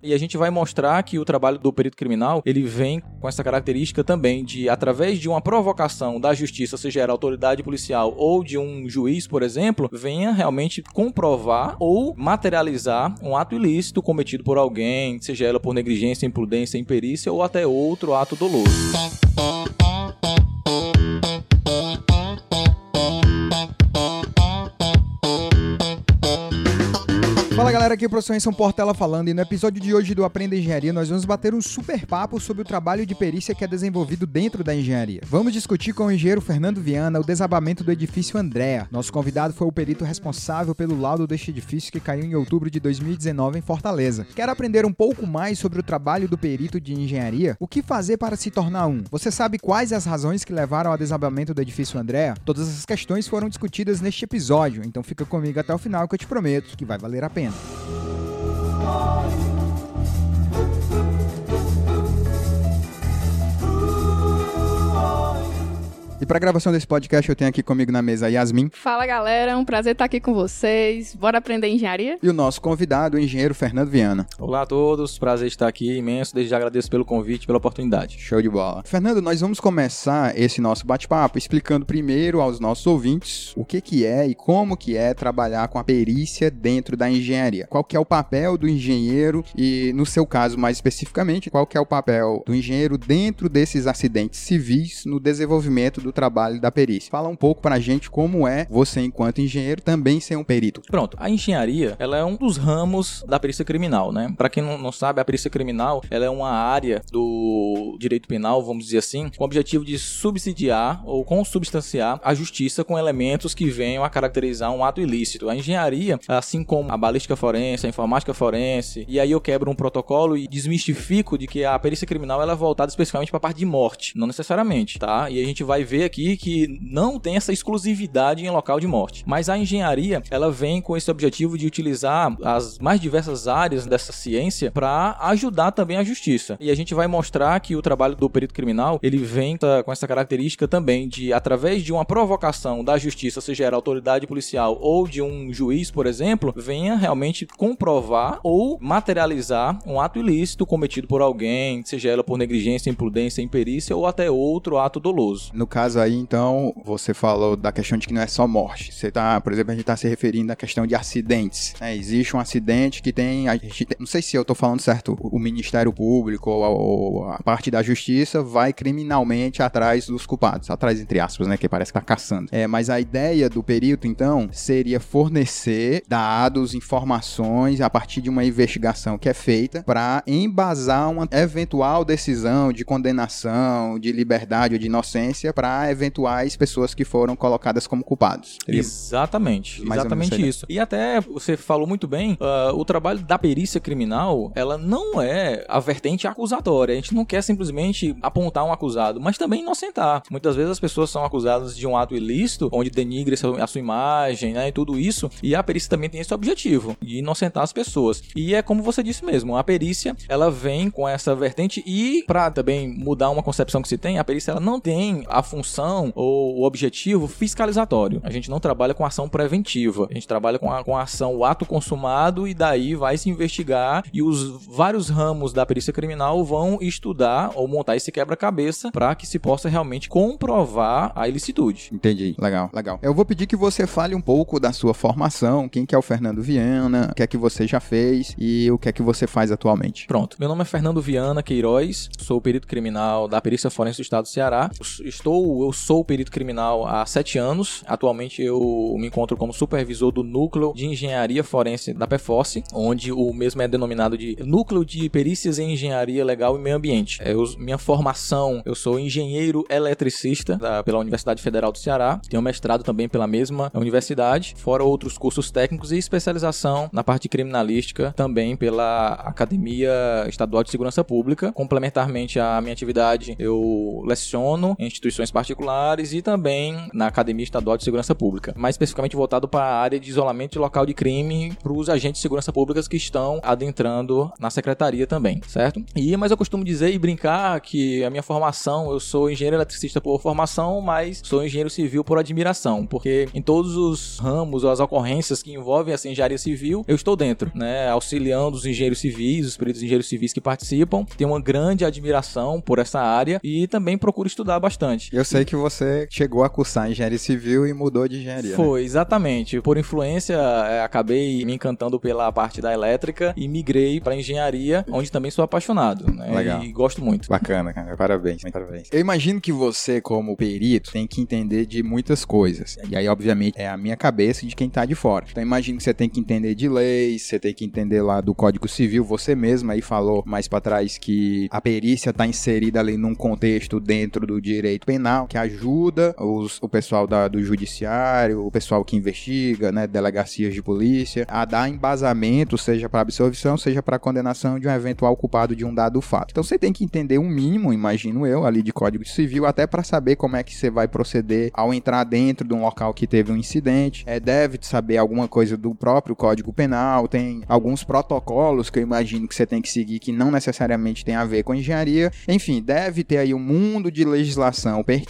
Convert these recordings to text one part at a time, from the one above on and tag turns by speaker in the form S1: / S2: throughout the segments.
S1: E a gente vai mostrar que o trabalho do perito criminal, ele vem com essa característica também de, através de uma provocação da justiça, seja ela autoridade policial ou de um juiz, por exemplo, venha realmente comprovar ou materializar um ato ilícito cometido por alguém, seja ela por negligência, imprudência, imperícia ou até outro ato doloso.
S2: Aqui é o professor Enson Portela falando e no episódio de hoje do Aprenda Engenharia nós vamos bater um super papo sobre o trabalho de perícia que é desenvolvido dentro da engenharia. Vamos discutir com o engenheiro Fernando Viana o desabamento do edifício Andréa. Nosso convidado foi o perito responsável pelo laudo deste edifício que caiu em outubro de 2019 em Fortaleza. Quer aprender um pouco mais sobre o trabalho do perito de engenharia? O que fazer para se tornar um? Você sabe quais as razões que levaram ao desabamento do edifício Andréa? Todas essas questões foram discutidas neste episódio, então fica comigo até o final que eu te prometo que vai valer a pena. Oh. E para a gravação desse podcast, eu tenho aqui comigo na mesa a Yasmin.
S3: Fala galera, é um prazer estar aqui com vocês. Bora aprender engenharia?
S2: E o nosso convidado, o engenheiro Fernando Viana.
S1: Olá a todos, prazer estar aqui imenso. Desde já agradeço pelo convite, pela oportunidade.
S2: Show de bola. Fernando, nós vamos começar esse nosso bate-papo explicando primeiro aos nossos ouvintes o que, que é e como que é trabalhar com a perícia dentro da engenharia. Qual que é o papel do engenheiro e, no seu caso mais especificamente, qual que é o papel do engenheiro dentro desses acidentes civis no desenvolvimento do do trabalho da perícia. Fala um pouco pra gente como é você, enquanto engenheiro, também ser um perito.
S1: Pronto, a engenharia, ela é um dos ramos da perícia criminal, né? Para quem não, não sabe, a perícia criminal, ela é uma área do direito penal, vamos dizer assim, com o objetivo de subsidiar ou consubstanciar a justiça com elementos que venham a caracterizar um ato ilícito. A engenharia, assim como a balística forense, a informática forense, e aí eu quebro um protocolo e desmistifico de que a perícia criminal ela é voltada especificamente para a parte de morte, não necessariamente, tá? E a gente vai ver ver aqui que não tem essa exclusividade em local de morte. Mas a engenharia, ela vem com esse objetivo de utilizar as mais diversas áreas dessa ciência para ajudar também a justiça. E a gente vai mostrar que o trabalho do perito criminal, ele vem com essa característica também de através de uma provocação da justiça, seja ela autoridade policial ou de um juiz, por exemplo, venha realmente comprovar ou materializar um ato ilícito cometido por alguém, seja ela por negligência, imprudência, imperícia ou até outro ato doloso.
S2: No caso caso aí, então, você falou da questão de que não é só morte. Você tá, por exemplo, a gente está se referindo à questão de acidentes. Né? Existe um acidente que tem, a gente, não sei se eu estou falando certo, o Ministério Público ou a, ou a, parte da Justiça vai criminalmente atrás dos culpados, atrás entre aspas, né, que parece que tá caçando. É, mas a ideia do perito, então, seria fornecer dados, informações a partir de uma investigação que é feita para embasar uma eventual decisão de condenação, de liberdade ou de inocência para eventuais pessoas que foram colocadas como culpados.
S1: Exatamente, exatamente isso. E até você falou muito bem, uh, o trabalho da perícia criminal, ela não é a vertente acusatória. A gente não quer simplesmente apontar um acusado, mas também inocentar. Muitas vezes as pessoas são acusadas de um ato ilícito, onde denigre a sua imagem, né, e tudo isso, e a perícia também tem esse objetivo, de inocentar as pessoas. E é como você disse mesmo, a perícia, ela vem com essa vertente e para também mudar uma concepção que se tem, a perícia ela não tem a função função ou o objetivo fiscalizatório. A gente não trabalha com ação preventiva. A gente trabalha com a, com a ação, o ato consumado, e daí vai se investigar e os vários ramos da perícia criminal vão estudar ou montar esse quebra-cabeça para que se possa realmente comprovar a ilicitude.
S2: Entendi. Legal, legal. Eu vou pedir que você fale um pouco da sua formação, quem que é o Fernando Viana, o que é que você já fez e o que é que você faz atualmente.
S1: Pronto. Meu nome é Fernando Viana Queiroz, sou perito criminal da Perícia Forense do Estado do Ceará. Estou eu sou perito criminal há sete anos. Atualmente eu me encontro como supervisor do núcleo de engenharia forense da PFOS, onde o mesmo é denominado de Núcleo de Perícias em Engenharia Legal e Meio Ambiente. É, eu, minha formação, eu sou engenheiro eletricista da, pela Universidade Federal do Ceará. Tenho mestrado também pela mesma universidade, fora outros cursos técnicos e especialização na parte criminalística também pela Academia Estadual de Segurança Pública. Complementarmente à minha atividade, eu leciono em instituições particulares e também na Academia Estadual de Segurança Pública, mais especificamente voltado para a área de isolamento de local de crime para os agentes de segurança pública que estão adentrando na secretaria também, certo? E mas eu costumo dizer e brincar que a minha formação, eu sou engenheiro eletricista por formação, mas sou engenheiro civil por admiração, porque em todos os ramos ou as ocorrências que envolvem essa engenharia civil, eu estou dentro, né, auxiliando os engenheiros civis, os peritos engenheiros civis que participam, tenho uma grande admiração por essa área e também procuro estudar bastante.
S2: Eu sei que você chegou a cursar engenharia civil e mudou de engenharia.
S1: Né? Foi, né? exatamente. Por influência, é, acabei me encantando pela parte da elétrica e migrei para engenharia, onde também sou apaixonado, né?
S2: Legal.
S1: E gosto muito.
S2: Bacana, cara. Parabéns, parabéns. Eu imagino que você, como perito, tem que entender de muitas coisas. E aí, obviamente, é a minha cabeça de quem tá de fora. Então, imagino que você tem que entender de leis, você tem que entender lá do Código Civil. Você mesmo aí falou mais para trás que a perícia tá inserida ali num contexto dentro do direito penal, que ajuda os, o pessoal da, do judiciário, o pessoal que investiga, né, delegacias de polícia, a dar embasamento, seja para absolvição, seja para condenação de um eventual culpado de um dado fato. Então você tem que entender um mínimo, imagino eu, ali de Código Civil, até para saber como é que você vai proceder ao entrar dentro de um local que teve um incidente. É, deve saber alguma coisa do próprio Código Penal, tem alguns protocolos que eu imagino que você tem que seguir que não necessariamente tem a ver com engenharia. Enfim, deve ter aí um mundo de legislação pertinente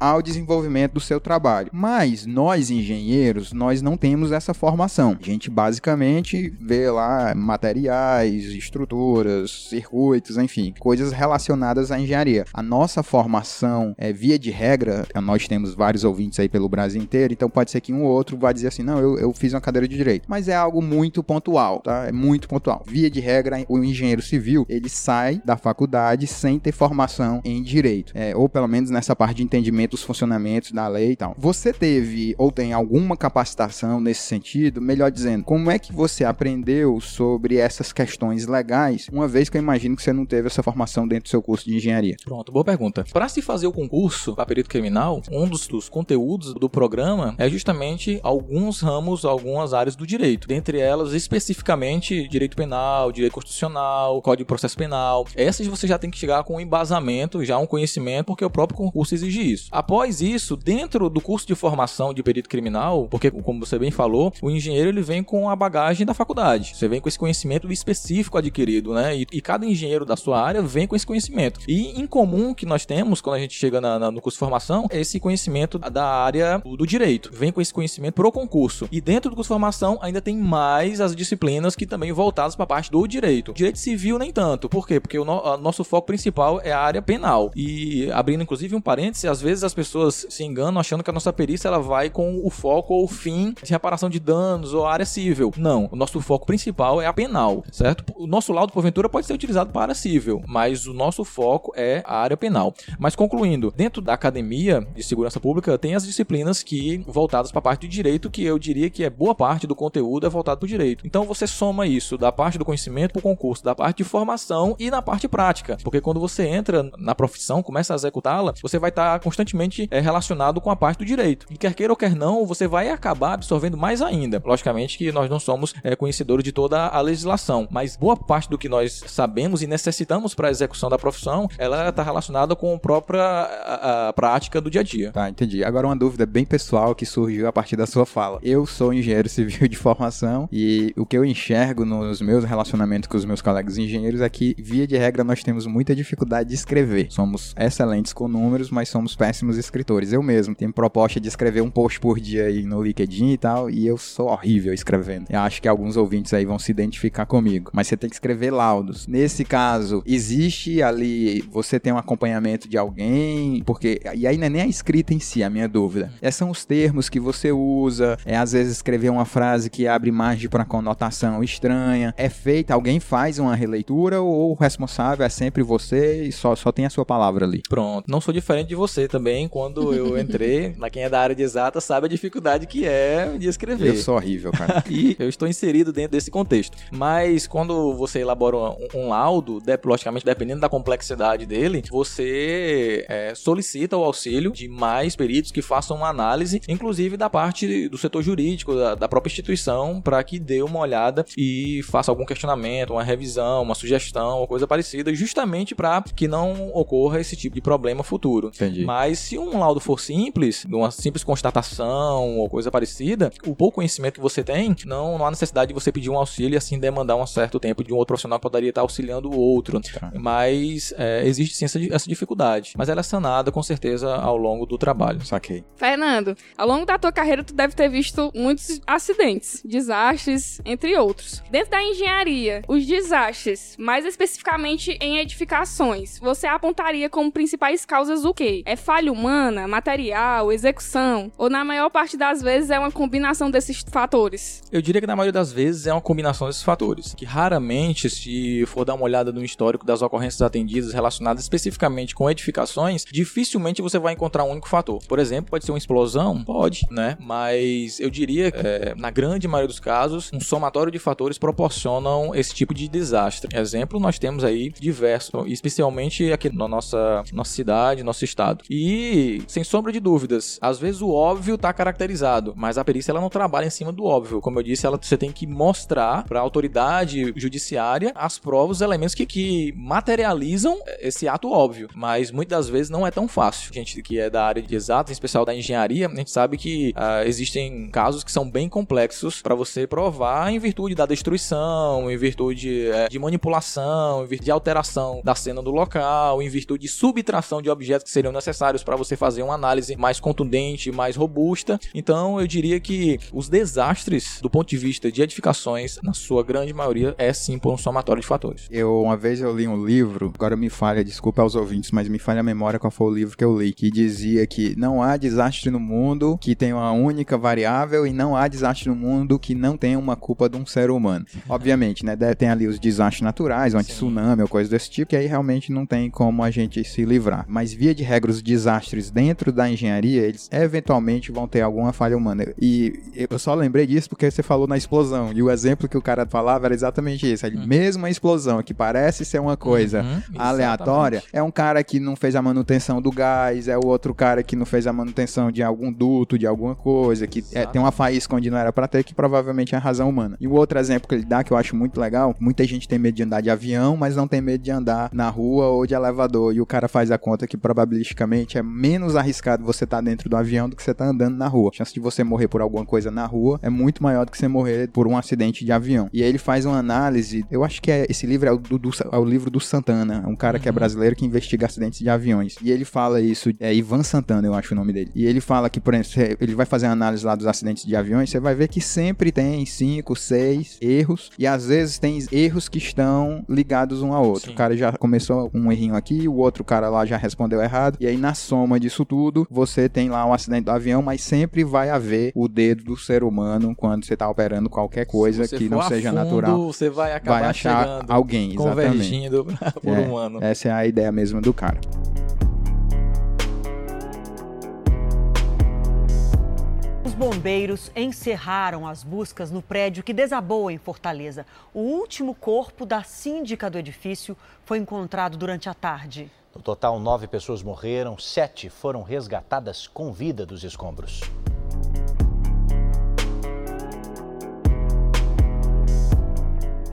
S2: ao desenvolvimento do seu trabalho. Mas nós engenheiros, nós não temos essa formação. A gente basicamente vê lá materiais, estruturas, circuitos, enfim, coisas relacionadas à engenharia. A nossa formação é via de regra, nós temos vários ouvintes aí pelo Brasil inteiro, então pode ser que um ou outro vá dizer assim, não, eu, eu fiz uma cadeira de direito. Mas é algo muito pontual, tá? É muito pontual. Via de regra, o engenheiro civil, ele sai da faculdade sem ter formação em direito, é, ou pelo menos nessa parte de entendimento dos funcionamentos da lei e tal. Você teve ou tem alguma capacitação nesse sentido? Melhor dizendo, como é que você aprendeu sobre essas questões legais, uma vez que eu imagino que você não teve essa formação dentro do seu curso de engenharia?
S1: Pronto, boa pergunta. Para se fazer o concurso para perito criminal, um dos, dos conteúdos do programa é justamente alguns ramos, algumas áreas do direito. Dentre elas, especificamente direito penal, direito constitucional, código de processo penal. Essas você já tem que chegar com um embasamento, já um conhecimento, porque o próprio concurso exige isso. Após isso, dentro do curso de formação de perito criminal, porque como você bem falou, o engenheiro ele vem com a bagagem da faculdade. Você vem com esse conhecimento específico adquirido, né? E, e cada engenheiro da sua área vem com esse conhecimento. E em comum que nós temos quando a gente chega na, na, no curso de formação é esse conhecimento da área do, direito. Vem com esse conhecimento pro concurso. E dentro do curso de formação ainda tem mais as disciplinas que também voltadas para a parte do direito. Direito civil nem tanto. Por quê? Porque o no, nosso foco principal é a área penal. E abrindo inclusive um parêntese, às vezes as pessoas se enganam achando que a nossa perícia ela vai com o foco ou o fim de reparação de danos ou área civil. Não, o nosso foco principal é a penal, certo? O nosso laudo porventura pode ser utilizado para civil, mas o nosso foco é a área penal. Mas concluindo, dentro da academia de segurança pública tem as disciplinas que voltadas para a parte de direito, que eu diria que é boa parte do conteúdo é voltado para o direito. Então você soma isso da parte do conhecimento para o concurso, da parte de formação e na parte prática, porque quando você entra na profissão, começa a executá-la, você vai estar constantemente é, relacionado com a parte do direito. E quer queira ou quer não, você vai acabar absorvendo mais ainda. Logicamente que nós não somos é, conhecedores de toda a legislação, mas boa parte do que nós sabemos e necessitamos para a execução da profissão, ela está relacionada com a própria a, a prática do dia a dia.
S2: Tá, entendi. Agora uma dúvida bem pessoal que surgiu a partir da sua fala. Eu sou engenheiro civil de formação e o que eu enxergo nos meus relacionamentos com os meus colegas engenheiros é que, via de regra, nós temos muita dificuldade de escrever. Somos excelentes com números, mas somos péssimos escritores. Eu mesmo tenho proposta de escrever um post por dia aí no LinkedIn e tal, e eu sou horrível escrevendo. Eu acho que alguns ouvintes aí vão se identificar comigo. Mas você tem que escrever laudos. Nesse caso, existe ali, você tem um acompanhamento de alguém, porque, e aí não é nem a escrita em si, a minha dúvida. É, são os termos que você usa, é às vezes escrever uma frase que abre margem para conotação estranha. É feita, alguém faz uma releitura ou o responsável é sempre você e só, só tem a sua palavra ali?
S1: Pronto. Não sou diferente de você também. Quando eu entrei, na quem é da área de exata sabe a dificuldade que é de escrever.
S2: Eu sou horrível, cara.
S1: e eu estou inserido dentro desse contexto. Mas quando você elabora um, um laudo, logicamente dependendo da complexidade dele, você é, solicita o auxílio de mais peritos que façam uma análise, inclusive da parte do setor jurídico, da, da própria instituição, para que dê uma olhada e faça algum questionamento, uma revisão, uma sugestão, ou coisa parecida, justamente para que não ocorra esse tipo de problema futuro.
S2: Entendi.
S1: Mas se um laudo for simples, uma simples constatação ou coisa parecida, o pouco conhecimento que você tem, não, não há necessidade de você pedir um auxílio e assim demandar um certo tempo de um outro profissional que poderia estar auxiliando o outro.
S2: Tá.
S1: Mas é, existe sim essa, essa dificuldade. Mas ela é sanada com certeza ao longo do trabalho.
S2: Saquei.
S3: Fernando, ao longo da tua carreira, tu deve ter visto muitos acidentes, desastres, entre outros. Dentro da engenharia, os desastres, mais especificamente em edificações, você apontaria como principais causas o quê? É falha humana, material, execução? Ou na maior parte das vezes é uma combinação desses fatores?
S1: Eu diria que na maioria das vezes é uma combinação desses fatores. Que raramente, se for dar uma olhada no histórico das ocorrências atendidas relacionadas especificamente com edificações, dificilmente você vai encontrar um único fator. Por exemplo, pode ser uma explosão? Pode, né? Mas eu diria, é, na grande maioria dos casos, um somatório de fatores proporcionam esse tipo de desastre. Exemplo, nós temos aí diversos, especialmente aqui na nossa, nossa cidade, nosso estado. E, sem sombra de dúvidas, às vezes o óbvio está caracterizado, mas a perícia ela não trabalha em cima do óbvio. Como eu disse, ela, você tem que mostrar para a autoridade judiciária as provas, os elementos que, que materializam esse ato óbvio. Mas muitas das vezes não é tão fácil. A gente que é da área de exatas, em especial da engenharia, a gente sabe que uh, existem casos que são bem complexos para você provar em virtude da destruição, em virtude é, de manipulação, em virtude de alteração da cena do local, em virtude de subtração de objetos que seriam necessários para você fazer uma análise mais contundente, mais robusta. Então, eu diria que os desastres, do ponto de vista de edificações, na sua grande maioria, é sim por um somatório de fatores.
S2: Eu, uma vez eu li um livro, agora me falha, desculpa aos ouvintes, mas me falha a memória qual foi o livro que eu li, que dizia que não há desastre no mundo que tenha uma única variável e não há desastre no mundo que não tenha uma culpa de um ser humano. Obviamente, né? Tem ali os desastres naturais, um tsunami ou coisa desse tipo, que aí realmente não tem como a gente se livrar. Mas via de regra, os desastres dentro da engenharia, eles eventualmente vão ter alguma falha humana. E eu só lembrei disso porque você falou na explosão. E o exemplo que o cara falava era exatamente isso. Ele, uhum. Mesmo a explosão, que parece ser uma coisa uhum, aleatória, é um cara que não fez a manutenção do gás, é o outro cara que não fez a manutenção de algum duto, de alguma coisa, que é, tem uma faísca onde não era para ter, que provavelmente é a razão humana. E o outro exemplo que ele dá, que eu acho muito legal, muita gente tem medo de andar de avião, mas não tem medo de andar na rua ou de elevador. E o cara faz a conta que probabilisticamente é menos arriscado você estar tá dentro do avião do que você estar tá andando na rua. A chance de você morrer por alguma coisa na rua é muito maior do que você morrer por um acidente de avião. E aí ele faz uma análise, eu acho que é esse livro é o, do, do é o livro do Santana, um cara que é uhum. brasileiro que investiga acidentes de aviões. E ele fala isso, é Ivan Santana, eu acho o nome dele. E ele fala que, por exemplo, ele vai fazer uma análise lá dos acidentes de aviões, você vai ver que sempre tem cinco, seis erros e às vezes tem erros que estão ligados um ao outro. Sim. O cara já começou um errinho aqui, o outro cara lá já respondeu errado, e aí na soma disso tudo, você tem lá um acidente do avião, mas sempre vai haver o dedo do ser humano quando você está operando qualquer coisa que não seja fundo, natural.
S1: Você vai acabar
S2: vai achar alguém,
S1: exatamente. por
S2: é,
S1: um ano.
S2: Essa é a ideia mesmo do cara.
S4: bombeiros encerraram as buscas no prédio que desabou em Fortaleza. O último corpo da síndica do edifício foi encontrado durante a tarde.
S5: No total, nove pessoas morreram, sete foram resgatadas com vida dos escombros.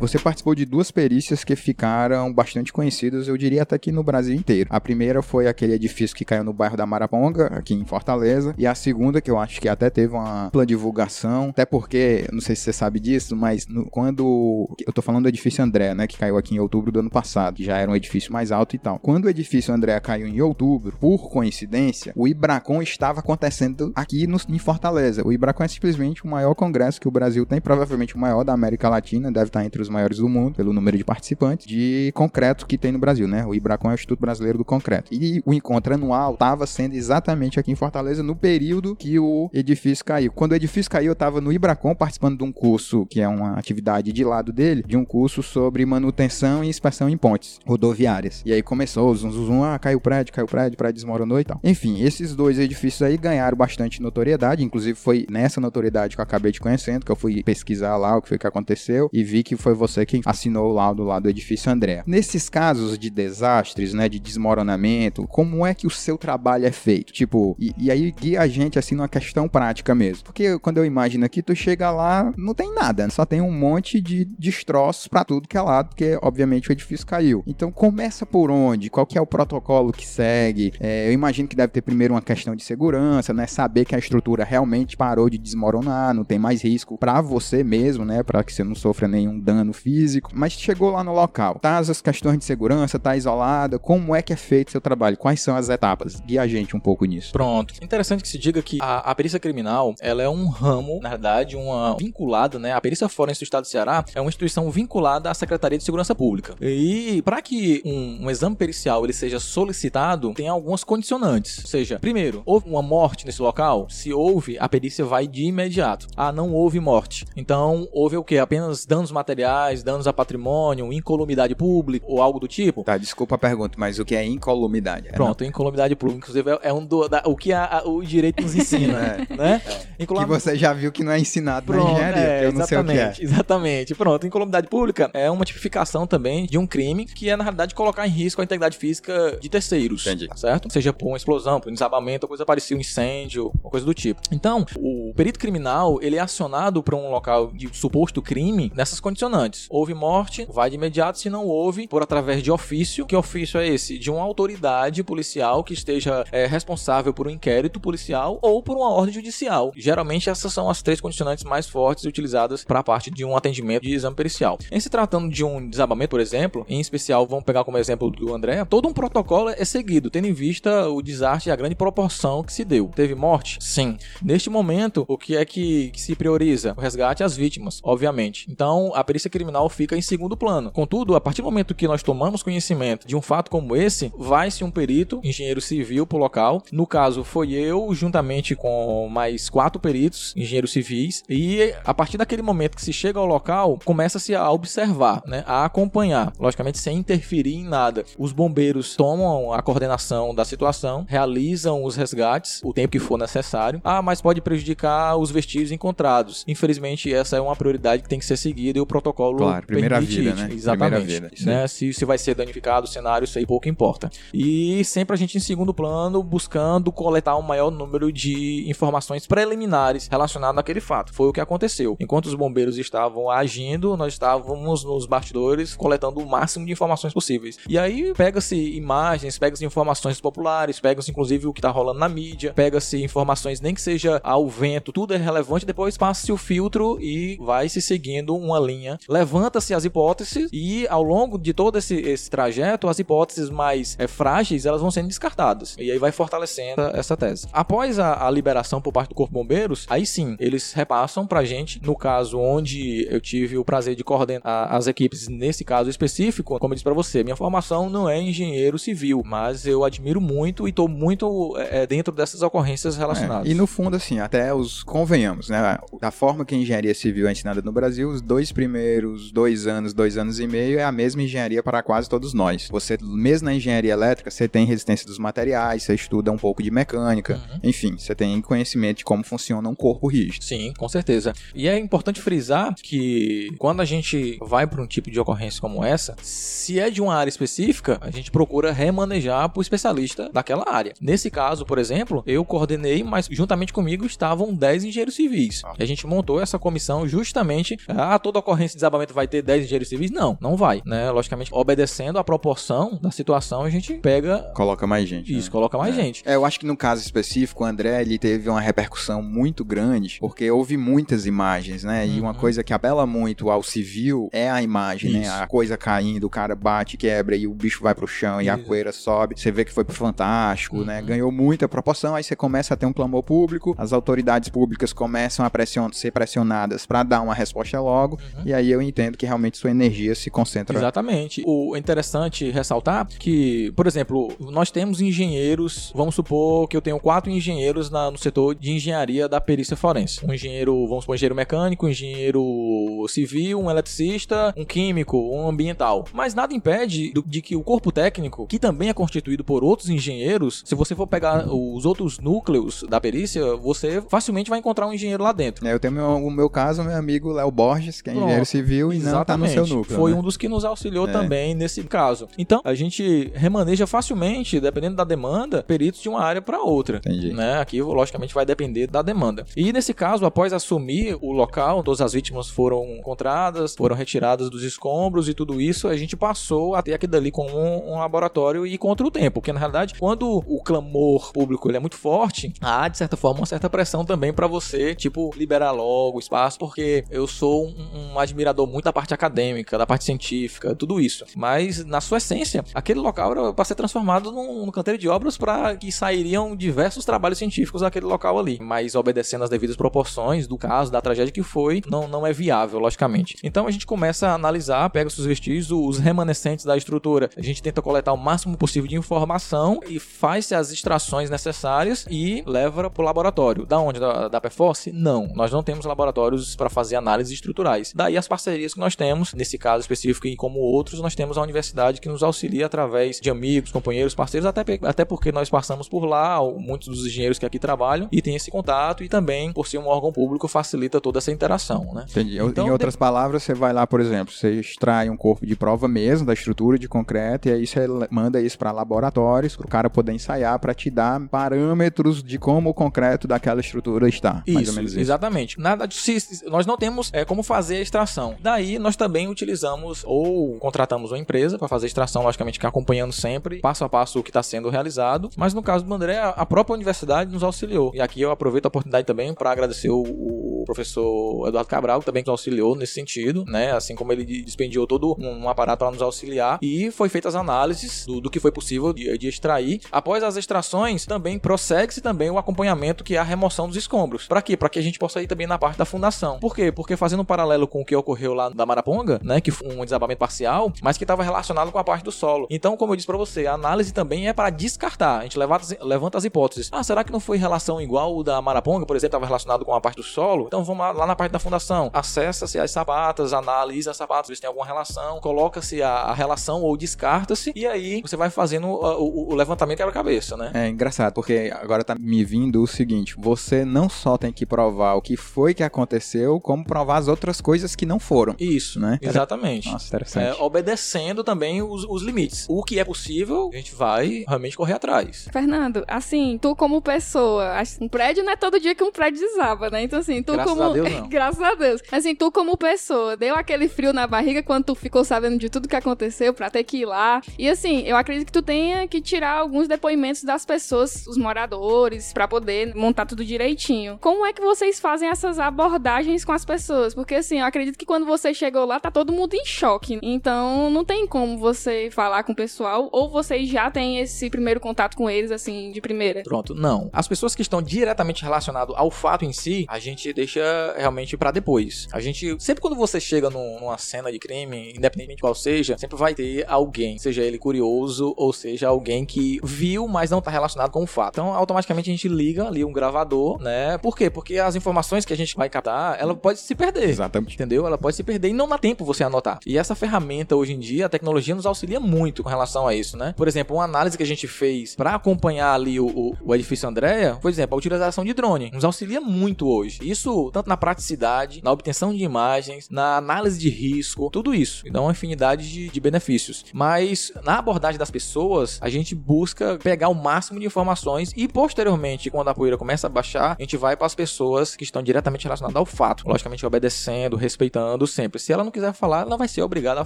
S2: Você participou de duas perícias que ficaram bastante conhecidas, eu diria até que no Brasil inteiro. A primeira foi aquele edifício que caiu no bairro da Maraponga, aqui em Fortaleza, e a segunda que eu acho que até teve uma ampla divulgação, até porque, não sei se você sabe disso, mas no, quando eu tô falando do edifício André, né, que caiu aqui em outubro do ano passado, que já era um edifício mais alto e tal. Quando o edifício André caiu em outubro, por coincidência, o Ibracon estava acontecendo aqui no, em Fortaleza. O Ibracon é simplesmente o maior congresso que o Brasil tem, provavelmente o maior da América Latina, deve estar entre os maiores do mundo, pelo número de participantes, de concreto que tem no Brasil, né? O Ibracon é o Instituto Brasileiro do Concreto. E o encontro anual estava sendo exatamente aqui em Fortaleza no período que o edifício caiu. Quando o edifício caiu, eu estava no Ibracon participando de um curso, que é uma atividade de lado dele, de um curso sobre manutenção e inspeção em pontes rodoviárias. E aí começou, o zum, zum, zum, ah, caiu o prédio, caiu o prédio, o prédio desmoronou e tal. Enfim, esses dois edifícios aí ganharam bastante notoriedade, inclusive foi nessa notoriedade que eu acabei de conhecendo, que eu fui pesquisar lá o que foi que aconteceu e vi que foi você que assinou o laudo lá do edifício André. Nesses casos de desastres, né, de desmoronamento, como é que o seu trabalho é feito? Tipo, e, e aí guia a gente assim numa questão prática mesmo. Porque quando eu imagino aqui, tu chega lá, não tem nada, só tem um monte de destroços para tudo que é lado, porque obviamente o edifício caiu. Então começa por onde? Qual que é o protocolo que segue? É, eu imagino que deve ter primeiro uma questão de segurança, né? Saber que a estrutura realmente parou de desmoronar, não tem mais risco para você mesmo, né? Para que você não sofra nenhum dano físico. Mas chegou lá no local, tá as questões de segurança, tá isolada, como é que é feito seu trabalho? Quais são as etapas? Guia a gente um pouco nisso.
S1: Pronto. Interessante que se diga que a, a perícia criminal, ela é um ramo, na verdade, uma vinculada, né? A perícia forense do estado do Ceará é uma instituição vinculada à Secretaria de Segurança Pública. E para que um, um, exame pericial ele seja solicitado, tem algumas condicionantes. Ou seja, primeiro, houve uma morte nesse local? Se houve, a perícia vai de imediato. Ah, não houve morte. Então, houve o que? Apenas danos materiais, danos a patrimônio, incolumidade pública ou algo do tipo?
S2: Tá, desculpa a pergunta, mas o que é incolumidade? É
S1: Pronto, não? incolumidade pública, inclusive, é, é um do, da, o que a, a, o direito nos ensina, é. né?
S2: É. Que você já viu que não é ensinado Pronto, na engenharia, é, eu não sei o que é.
S1: Exatamente. Pronto, incolumidade pública é uma tipificação também de um crime que é, na realidade, colocar em risco a integridade física de terceiros. Entendi. Certo? Seja por uma explosão, por um desabamento, coisa parecida, um incêndio, uma coisa do tipo. Então, o perito criminal, ele é acionado para um local de suposto crime nessas condicionantes. Houve morte, vai de imediato, se não houve, por através de ofício. Que ofício é esse? De uma autoridade policial que esteja é, responsável por um inquérito policial ou por uma ordem judicial. Geralmente, essas são as três condicionantes mais fortes utilizadas para a parte de um atendimento de exame pericial. Em se tratando de um desabamento, por exemplo, em especial, vamos pegar como exemplo do André, todo um protocolo é seguido, tendo em vista o desastre e a grande proporção que se deu. Teve morte? Sim. Neste momento, o que é que, que se prioriza? O resgate às vítimas, obviamente. Então, a perícia criminal fica em segundo plano. Contudo, a partir do momento que nós tomamos conhecimento de um fato como esse, vai-se um perito, engenheiro civil, pro local. No caso, foi eu, juntamente com mais quatro peritos, engenheiros civis, e a partir daquele momento que se chega ao local, começa-se a observar, né, a acompanhar, logicamente sem interferir em nada. Os bombeiros tomam a coordenação da situação, realizam os resgates o tempo que for necessário. Ah, mas pode prejudicar os vestígios encontrados. Infelizmente, essa é uma prioridade que tem que ser seguida e o protocolo
S2: claro, primeira vida, né?
S1: Exatamente. Vida, né? Se, se vai ser danificado o cenário, isso aí pouco importa. E sempre a gente em segundo plano, buscando coletar um maior número de informações preliminares relacionadas àquele fato. Foi o que aconteceu. Enquanto os bombeiros estavam agindo, nós estávamos nos bastidores coletando o máximo de informações possíveis. E aí pega-se imagens, pega-se informações populares, pega-se inclusive o que está rolando na mídia, pega-se informações nem que seja ao vento, tudo é relevante, depois passa-se o filtro e vai se seguindo uma linha. Levanta-se as hipóteses e ao longo de todo esse, esse trajeto, as hipóteses mais é, frágeis, elas vão sendo descartadas. E aí vai fortalecendo essa tese. Após a, a liberação por parte do Corpo Bombeiros, aí sim, eles repassam pra gente, no caso onde eu tive o prazer de coordenar as equipes nesse caso específico, como eu disse para você, minha formação não é engenheiro civil, mas eu admiro muito e tô muito é, dentro dessas ocorrências relacionadas.
S2: É, e no fundo, assim, até os convenhamos, né? Da forma que a engenharia civil é ensinada no Brasil, os dois primeiros dois anos, dois anos e meio é a mesma engenharia para quase todos nós. Você, mesmo na engenharia elétrica, você tem resistência dos materiais, você estuda um pouco de mecânica, uhum. enfim, você tem conhecimento de como funciona um corpo rígido.
S1: Sim, com certeza. E é importante frisar que quando a gente vai para um tipo de ocorrência como essa, se é de uma área específica, a gente procura remanejar para o especialista daquela área. Nesse caso, por exemplo, eu coordenei, mas juntamente comigo estavam 10 engenheiros civis. Ah. E a gente montou essa comissão justamente, ah, toda ocorrência de desabamento vai ter 10 engenheiros civis? Não, não vai, né? Logicamente, obedecendo a proporção da situação, a gente pega...
S2: Coloca mais gente.
S1: Isso, né? coloca mais
S2: é.
S1: gente.
S2: É, eu acho que no caso específico, o André, ele teve uma repercussão muito grande, porque houve muitas imagens, né? E uma uhum. coisa que apela muito ao civil é a imagem, né? Isso. né? A coisa caindo, o cara bate, quebra e o bicho vai pro chão Isso. e a poeira sobe. Você vê que foi pro Fantástico, né? uhum. né? Ganhou muita proporção, aí você começa a ter um clamor público, as autoridades públicas começam a pression ser pressionadas para dar uma resposta logo, uhum. e aí eu entendo que realmente sua energia se concentra.
S1: Exatamente. O interessante ressaltar que, por exemplo, nós temos engenheiros, vamos supor que eu tenho quatro engenheiros na, no setor de engenharia da perícia forense. Um engenheiro, vamos supor, um engenheiro mecânico, um engenheiro civil, um eletricista, um químico, um ambiental. Mas nada impede do, de que o corpo técnico, que também é constituído por outros engenheiros, se você for pegar os outros núcleos da perícia, você facilmente vai encontrar um engenheiro lá dentro.
S2: É, eu tenho meu, o meu caso, meu amigo Léo Borges, que é Pronto. engenheiro civil e não tá no seu núcleo.
S1: Foi
S2: né?
S1: um dos que nos auxiliou
S2: É.
S1: também nesse caso. Então, a gente remaneja facilmente, dependendo da demanda, peritos de uma área para outra.
S2: Entendi.
S1: Né? Aqui, logicamente, vai depender da demanda. E nesse caso, após assumir o local, todas as vítimas foram encontradas, foram retiradas dos escombros e tudo isso, a gente passou a ter aquilo dali como um, um laboratório e contra o tempo. Porque, na realidade, quando o clamor público ele é muito forte, há, de certa forma, uma certa pressão também para você, tipo, liberar logo o espaço, porque eu sou um, um admirador muito da parte acadêmica, da parte científica, tudo isso. Mas, na sua essência, aquele local era para ser transformado num, num canteiro de obras para que sairiam diversos trabalhos científicos daquele local ali. Mas, obedecendo às devidas proporções do caso, da tragédia que foi, não, não é viável, logicamente. Então, a gente começa a analisar, pega os vestígios, os remanescentes da estrutura. A gente tenta coletar o máximo possível de informação e faz as extrações necessárias e leva para o laboratório. Da onde? Da, da Perforce? Não. Nós não temos laboratórios para fazer análises estruturais. Daí as que nós temos, nesse caso específico e como outros, nós temos a universidade que nos auxilia através de amigos, companheiros, parceiros, até, até porque nós passamos por lá, muitos dos engenheiros que aqui trabalham e tem esse contato e também, por ser um órgão público, facilita toda essa interação, né?
S2: Entendi.
S1: Então,
S2: em outras palavras, você vai lá, por exemplo, você extrai um corpo de prova mesmo da estrutura de concreto e aí você manda isso para laboratórios para o cara poder ensaiar para te dar parâmetros de como o concreto daquela estrutura está.
S1: Isso,
S2: isso.
S1: exatamente. Nada de, se- se- nós não temos é, como fazer a extração. Daí nós também utilizamos ou contratamos uma empresa para fazer extração, logicamente que acompanhando sempre passo a passo o que está sendo realizado. Mas no caso do André, a- própria universidade nos auxiliou. E aqui eu aproveito a oportunidade também para agradecer o, o professor Eduardo Cabral, que também nos auxiliou nesse sentido, né? Assim como ele dispendiou todo um, um aparato para nos auxiliar e foi feitas as análises do, do que foi possível de, de extrair. Após as extrações, também prossegue-se também o acompanhamento que é a remoção dos escombros. Para quê? Para que a gente possa ir também na parte da fundação. Por quê? Porque fazendo um paralelo com o que ocorreu lá da Maraponga, né, que foi um desabamento parcial, mas que estava relacionado com a parte do solo. Então, como eu disse para você, a análise também é para descartar. A gente levanta, as- levanta as hipóteses. Ah, será que não foi relação igual o da Maraponga, por exemplo, estava relacionado com a parte do solo? Então vamos lá, na parte da fundação. Acessa-se as sapatas, analisa as sapatas, vê se tem alguma relação, coloca-se a, a relação ou descarta-se, e aí você vai fazendo uh, o, o levantamento quebra-cabeça, né?
S2: É engraçado, porque agora tá me vindo o seguinte: você não só tem que provar o que foi que aconteceu, como provar as outras coisas que não foram.
S1: Isso,
S2: Né?
S1: Exatamente.
S2: Nossa, interessante.
S1: É, obedecendo também os, os limites. O que é possível, a gente vai realmente correr atrás.
S3: Fernando, assim, tu como pessoa, um prédio não é todo dia que um prédio desaba, né? Então, assim, tu
S1: Graças
S3: como.
S1: a Deus, não.
S3: Graças a Deus. Assim, tu como pessoa, deu aquele frio na barriga quando tu ficou sabendo de tudo que aconteceu pra ter que ir lá. E assim, eu acredito que tu tenha que tirar alguns depoimentos das pessoas, os moradores, pra poder montar tudo direitinho. Como é que vocês fazem essas abordagens com as pessoas? Porque assim, eu acredito que quando você chegou lá, tá todo mundo em choque. Então, não tem como você falar com o pessoal, ou vocês já têm esse primeiro contato com eles, assim, de primeira.
S1: Pronto, não. As pessoas que estão diretamente relacionadas ao fato em si, a gente deixa realmente pra depois. A gente, sempre quando você chega num- numa cena de crime, independente de qual seja, sempre vai ter alguém, seja ele curioso ou seja alguém que viu, mas não tá relacionado com o fato. Então, automaticamente a gente liga ali um gravador, né? Por quê? Porque as informações que a gente vai captar, ela pode se perder.
S2: Exatamente.
S1: Entendeu? Ela pode se perder e não dá tempo você anotar. E essa ferramenta hoje em dia, a tecnologia nos auxilia muito com relação a isso, né? Por exemplo, uma análise que a gente fez para acompanhar ali o, o, o edifício Andréa, por exemplo, a utilização de drone nos auxilia muito hoje. Isso tanto na praticidade, na obtenção de imagens, na análise de risco, tudo isso. E dá uma infinidade de, de benefícios. Mas na abordagem das pessoas, a gente busca pegar o máximo de informações e posteriormente, quando a poeira começa a baixar, a gente vai para as pessoas que estão diretamente relacionadas ao fato. Logicamente, obedecendo, respeitando sempre. Se ela não quiser falar, ela vai ser obrigada a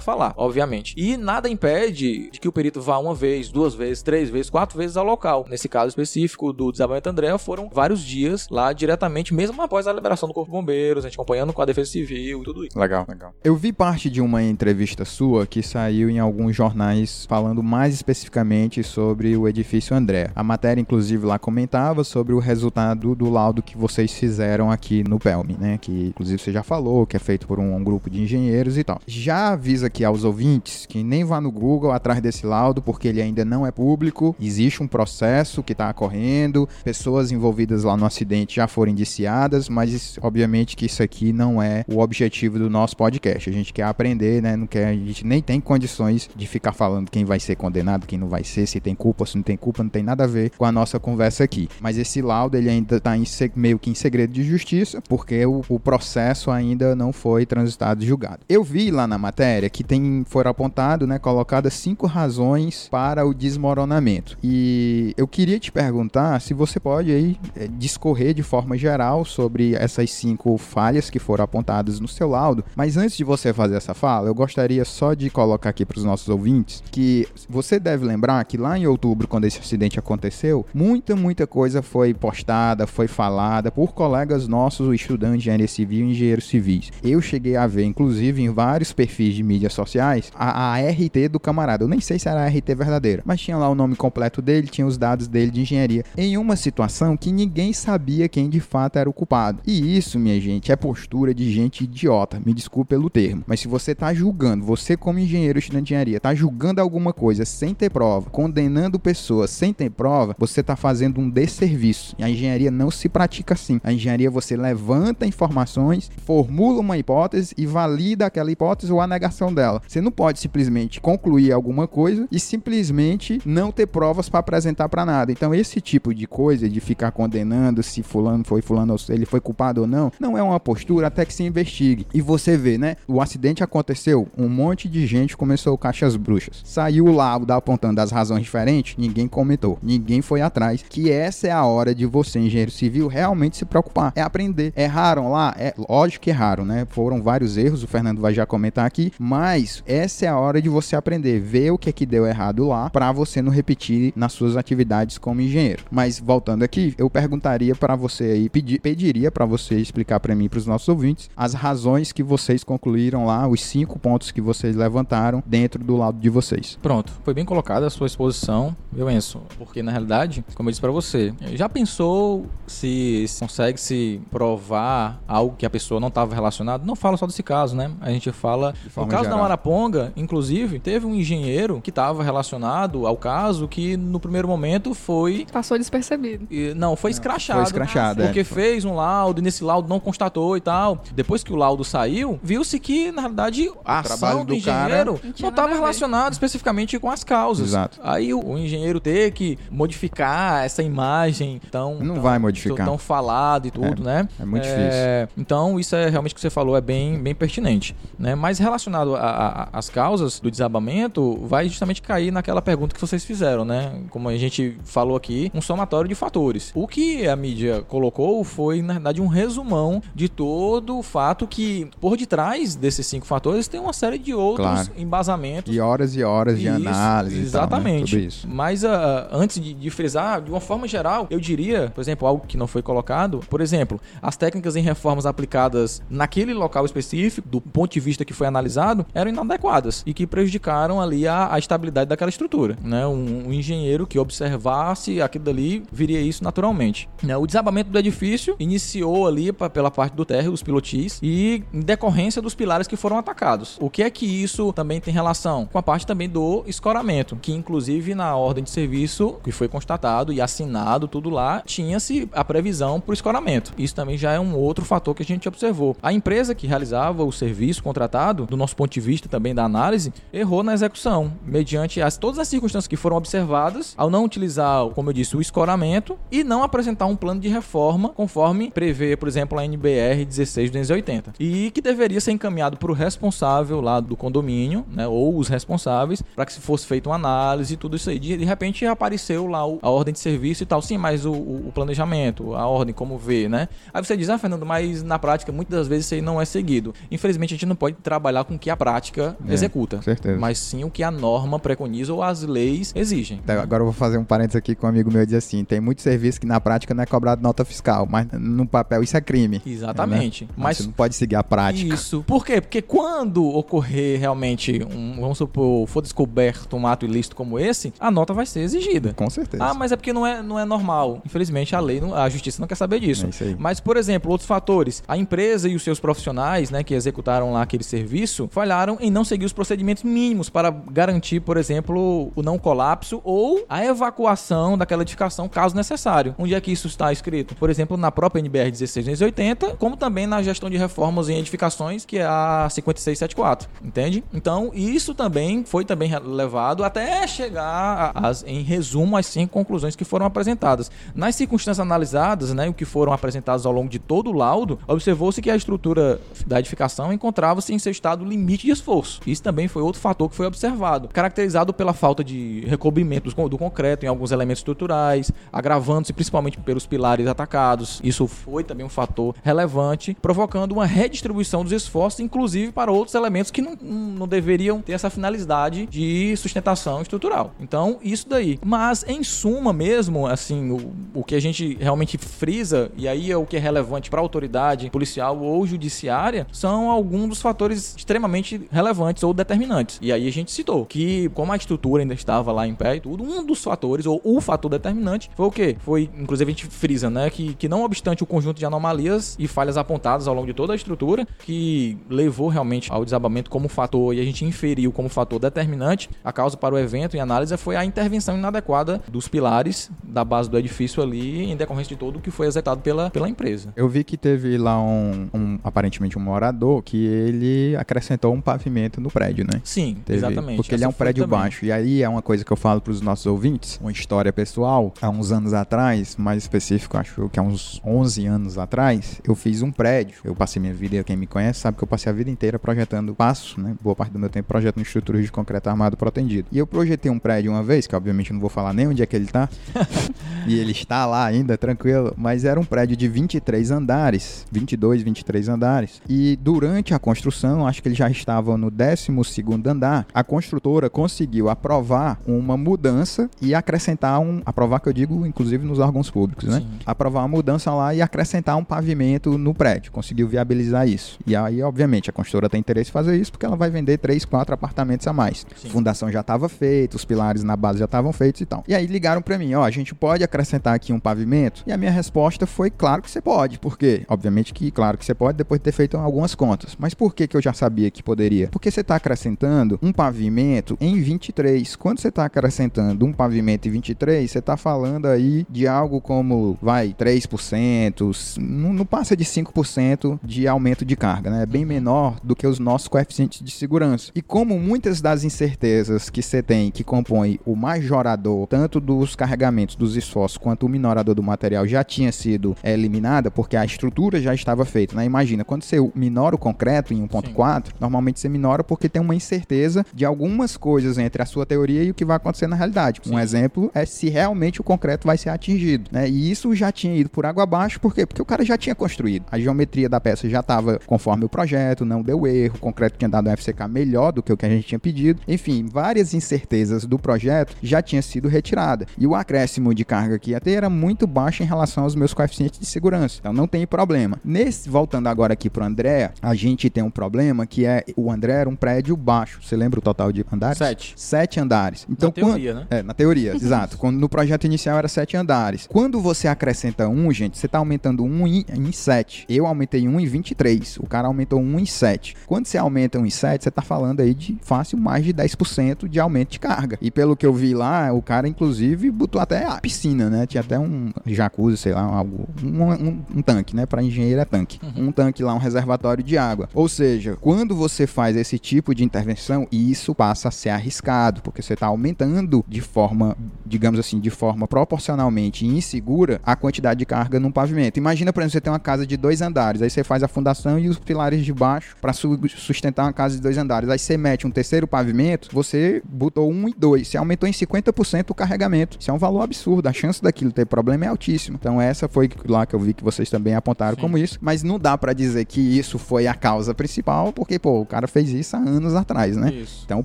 S1: falar, obviamente. E nada impede de que o perito vá uma vez, duas vezes, três vezes, quatro vezes ao local. Nesse caso específico do desabamento André, foram vários dias lá diretamente, mesmo após a liberação do Corpo de Bombeiros, a gente acompanhando com a Defesa Civil e tudo isso.
S2: Legal, legal. Eu vi parte de uma entrevista sua que saiu em alguns jornais falando mais especificamente sobre o edifício André. A matéria, inclusive, lá comentava sobre o resultado do laudo que vocês fizeram aqui no PELM, né? Que, inclusive, você já falou que é feito por um, um grupo de engenheiros e tal. Já avisa aqui aos ouvintes que nem vá no Google atrás desse laudo, porque ele ainda não é público. Existe um processo que está ocorrendo, pessoas envolvidas lá no acidente já foram indiciadas, mas obviamente que isso aqui não é o objetivo do nosso podcast. A gente quer aprender, né? Não quer, a gente nem tem condições de ficar falando quem vai ser condenado, quem não vai ser, se tem culpa, se não tem culpa, não tem nada a ver com a nossa conversa aqui. Mas esse laudo ele ainda está meio que em segredo de justiça, porque o, o processo ainda não foi transitado e julgado. Eu vi lá na matéria que tem foram apontado, né, colocadas cinco razões para o desmoronamento. E eu queria te perguntar se você pode aí é, discorrer de forma geral sobre essas cinco falhas que foram apontadas no seu laudo. Mas antes de você fazer essa fala, eu gostaria só de colocar aqui para os nossos ouvintes que você deve lembrar que lá em outubro, quando esse acidente aconteceu, muita, muita coisa foi postada, foi falada por colegas nossos, estudantes de engenharia civil e engenheiros civis. Eu cheguei a ver, inclusive, em vários perfis de mídias sociais, a, a RT do camarada. Eu nem sei se era a RT verdadeira, mas tinha lá o nome completo dele, tinha os dados dele de engenharia, em uma situação que ninguém sabia quem de fato era o culpado. E isso, minha gente, é postura de gente idiota. Me desculpe pelo termo, mas se você tá julgando, você como engenheiro estudante de engenharia, tá julgando alguma coisa sem ter prova, condenando pessoas sem ter prova, você tá fazendo um desserviço. E a engenharia não se pratica assim. A engenharia você levanta informações, formula uma hipótese e valida aquela hipótese ou a negação dela. Você não pode simplesmente concluir alguma coisa e simplesmente não ter provas para apresentar para nada. Então esse tipo de coisa de ficar condenando se fulano foi fulano ele foi culpado ou não, não é uma postura até que se investigue. E você vê, né? O acidente aconteceu, um monte de gente começou caixas bruxas. Saiu lá apontando as razões diferentes, ninguém comentou, ninguém foi atrás. Que essa é a hora de você, engenheiro civil, realmente se preocupar. É aprender. Erraram lá? É lógico que erraram, né? Foram vários erros, o Fernando vai já comentar aqui, mas essa é a hora de você aprender, ver o que é que deu errado lá, para você não repetir nas suas atividades como engenheiro. Mas voltando aqui, eu perguntaria para você aí, pedi, pediria para você explicar para mim, para os nossos ouvintes, as razões que vocês concluíram lá, os cinco pontos que vocês levantaram dentro do lado de vocês.
S1: Pronto, foi bem colocada a sua exposição, eu Enzo, porque na realidade, como eu disse para você, já pensou se consegue se provar algo que a pessoa não estava relacionada? Não fala só desse caso, né? A gente fala. No caso geral. da Maraponga, inclusive, teve um engenheiro que estava relacionado ao caso que no primeiro momento foi.
S3: Passou despercebido.
S1: E, não, foi escrachado. Foi
S2: escrachado.
S1: Porque é. fez um laudo e nesse laudo não constatou e tal. Depois que o laudo saiu, viu-se que, na realidade, a ação do, do engenheiro não estava relacionada especificamente com as causas.
S2: Exato.
S1: Aí o, o, engenheiro ter que modificar essa imagem tão.
S2: Não
S1: tão,
S2: vai modificar.
S1: Tão falado e tudo,
S2: é,
S1: né?
S2: É muito é, difícil.
S1: Então, isso é realmente o que você falou, é bem, bem pertinente. Né? Mas relacionado às causas do desabamento, vai justamente cair naquela pergunta que vocês fizeram, né? Como a gente falou aqui, um somatório de fatores. O que a mídia colocou foi, na verdade, um resumão de todo o fato que, por detrás desses cinco fatores, tem uma série de outros claro. embasamentos.
S2: E horas e horas de isso, análise.
S1: Exatamente.
S2: Tal, né? isso.
S1: Mas uh, antes de, de frisar, de uma forma geral, eu diria, por exemplo, algo que não foi colocado, por exemplo, as técnicas em reformas aplicadas naquele local específico, do ponto de vista que foi analisado, eram inadequadas e que prejudicaram ali a, a estabilidade daquela estrutura. Né? Um, um, engenheiro que observasse aquilo dali viria isso naturalmente. Né? O desabamento do edifício iniciou ali pra, pela parte do térreo, os pilotis, e em decorrência dos pilares que foram atacados. O que é que isso também tem relação? Com a parte também do escoramento, que inclusive na ordem de serviço que foi constatado e assinado tudo lá, tinha-se a previsão para o escoramento. Isso também já é um outro fator que a gente observou. A empresa que realizava o serviço contratado, do nosso ponto de vista também da análise, errou na execução, mediante as, todas as circunstâncias que foram observadas, ao não utilizar, como eu disse, o escoramento e não apresentar um plano de reforma conforme prevê, por exemplo, a NBR 16280. E que deveria ser encaminhado para o responsável lá do condomínio, né, ou os responsáveis, para que se fosse feita uma análise e tudo isso aí. De, de repente apareceu lá o, a ordem de serviço e tal. Sim, mas o, o, planejamento, a ordem, como ver, né? Aí você diz, ah, Fernando, mas na prática muitas das vezes isso aí não é seguido. Infelizmente a gente não pode trabalhar com o que a prática é, executa.
S2: Certeza.
S1: Mas sim o que a norma preconiza ou as leis exigem.
S2: Tá, agora eu vou fazer um parênteses aqui com um amigo meu dizer assim: tem muito serviço que na prática não é cobrado nota fiscal, mas no papel isso é crime.
S1: Exatamente.
S2: Né? Mas, você não pode seguir a prática.
S1: Isso. Por quê? Porque quando ocorrer realmente um, vamos supor, for descoberto um ato ilícito como esse, a nota vai ser exigida.
S2: Com certeza.
S1: Ah, mas é porque não é, não é normal. Infelizmente a lei, a justiça não quer saber disso.
S2: É.
S1: Mas, por exemplo, outros fatores. A empresa e os seus profissionais, né, que executaram lá aquele serviço, falharam em não seguir os procedimentos mínimos para garantir, por exemplo, o não colapso ou a evacuação daquela edificação, caso necessário. Onde é que isso está escrito? Por exemplo, na própria NBR 16280, como também na gestão de reformas em edificações, que é a 5674, entende? Então, isso também foi também levado até chegar em resumo às cinco conclusões que foram apresentadas. Nas circunstâncias analisadas, né, o que foram apresentadas ao longo de todo o laudo, observou-se que a estrutura da edificação encontrava-se em seu estado limite de esforço. Isso também foi outro fator que foi observado, caracterizado pela falta de recobrimento do concreto em alguns elementos estruturais, agravando-se principalmente pelos pilares atacados. Isso foi também um fator relevante, provocando uma redistribuição dos esforços, inclusive para outros elementos que não, não deveriam ter essa finalidade de sustentação estrutural. Então, isso daí. Mas, em suma mesmo, assim, o, o que a gente realmente frisa, e aí é o que é relevante para a autoridade policial ou judiciária, são alguns dos fatores extremamente relevantes ou determinantes. E aí a gente citou que, como a estrutura ainda estava lá em pé e tudo, um dos fatores, ou o fator determinante, foi o quê? Foi, inclusive, a gente frisa, né? Que, que não obstante o conjunto de anomalias e falhas apontadas ao longo de toda a estrutura, que levou realmente ao desabamento como fator, e a gente inferiu como fator determinante, a causa para o evento em análise foi a intervenção inadequada dos pilares da base do edifício ali, em decorrência de todo o que foi executado pela, pela empresa.
S2: Eu vi que teve lá um, um aparentemente um morador que ele acrescentou um pavimento no prédio, né?
S1: Sim,
S2: Teve-
S1: exatamente.
S2: Porque ele é
S1: Essa
S2: um prédio
S1: também.
S2: baixo. E aí é uma coisa que eu falo para os nossos ouvintes, uma história pessoal. Há uns anos atrás, mais específico, acho que há uns 11 anos atrás, eu fiz um prédio. Eu passei minha vida, quem me conhece sabe que eu passei a vida inteira projetando passo, né? Boa parte do meu tempo projetando estruturas de concreto armado protendido. E eu projetei um prédio uma vez, que obviamente não vou falar nem onde é que ele tá. e ele está lá ainda, tranquilo. Mas era um prédio de 23 andares, 22, 23 andares. E durante a construção, acho que ele já estava no 12º andar, a construtora conseguiu aprovar uma mudança e acrescentar um... Aprovar que eu digo, inclusive, nos órgãos públicos, né?
S1: Sim.
S2: Aprovar uma mudança lá e acrescentar um pavimento no prédio. Conseguiu viabilizar isso. E aí, obviamente, a construtora tem interesse em fazer isso porque ela vai vender 3, 4 apartamentos a mais.
S1: Sim.
S2: Fundação já estava feita, os pilares na base já estavam feitos e tal. E aí ligaram pra mim, ó, a gente pode acrescentar aqui um pavimento? E a minha resposta foi, claro que você pode. Por quê? Obviamente que, claro que você pode, depois de ter feito algumas contas. Mas por que que eu já sabia que poderia? Porque você está acrescentando um pavimento em 23. Quando você está acrescentando um pavimento em 23, você está falando aí de algo como, vai, 3%, s- não, não passa de 5% de aumento de carga, né? É bem menor do que os nossos coeficientes de segurança. E como muitas das incertezas que você tem que compõem o majorador, tanto dos carregamentos, dos esforços, quanto o minorador do material já tinha sido eliminada, porque a estrutura já estava feita, né? Imagina, quando você minora o concreto em 1.4, normalmente você minora porque tem uma incerteza de algumas coisas entre a sua teoria e o que vai acontecer na realidade. Um
S1: Sim.
S2: exemplo é se realmente o concreto vai ser atingido, né? E isso já tinha ido por água abaixo, por quê? Porque o cara já tinha construído. A geometria da peça já estava conforme o projeto, não deu erro, o concreto tinha dado um FCK melhor do que o que a gente tinha pedido. Enfim, várias incertezas do projeto já tinha sido retirada. E o acréscimo de carga que ia ter era muito baixo em relação aos meus coeficientes de segurança. Então não tem problema. Nesse, voltando agora aqui pro André, a gente tem um problema que é o André era um prédio baixo. Você lembra o total de andares?
S1: Sete.
S2: Sete andares. Então,
S1: Na teoria, né?
S2: é, na teoria, exato. Quando no projeto inicial era sete andares. Quando você acrescenta um, gente, você tá aumentando um em, em 7. Eu aumentei um em 23. O cara aumentou um em 7. Quando você aumenta um em 7, você tá falando aí de fácil mais de 10% de aumento de carga. E pelo que eu vi lá, o cara, inclusive, botou até a piscina, né? Tinha até um jacuzzi, sei lá, algo. Um, um- um tanque, né? Pra engenheiro é tanque. Um tanque lá, um reservatório de água. Ou seja, quando você faz esse tipo de intervenção, isso passa a ser arriscado, porque você está aumentando de forma, digamos assim, de forma proporcionalmente insegura a quantidade de carga num pavimento. Imagina, por exemplo, você tem uma casa de dois andares, aí você faz a fundação e os pilares de baixo para sustentar uma casa de dois andares. Aí você mete um terceiro pavimento, você botou um e dois, você aumentou em 50% o carregamento. Isso é um valor absurdo, a chance daquilo ter problema é altíssima. Então essa foi lá que eu vi que vocês também apontaram
S1: Sim.
S2: como isso, mas não dá para dizer que isso foi a causa principal, porque pô, o cara fez isso há anos atrás, né?
S1: Isso.
S2: Então o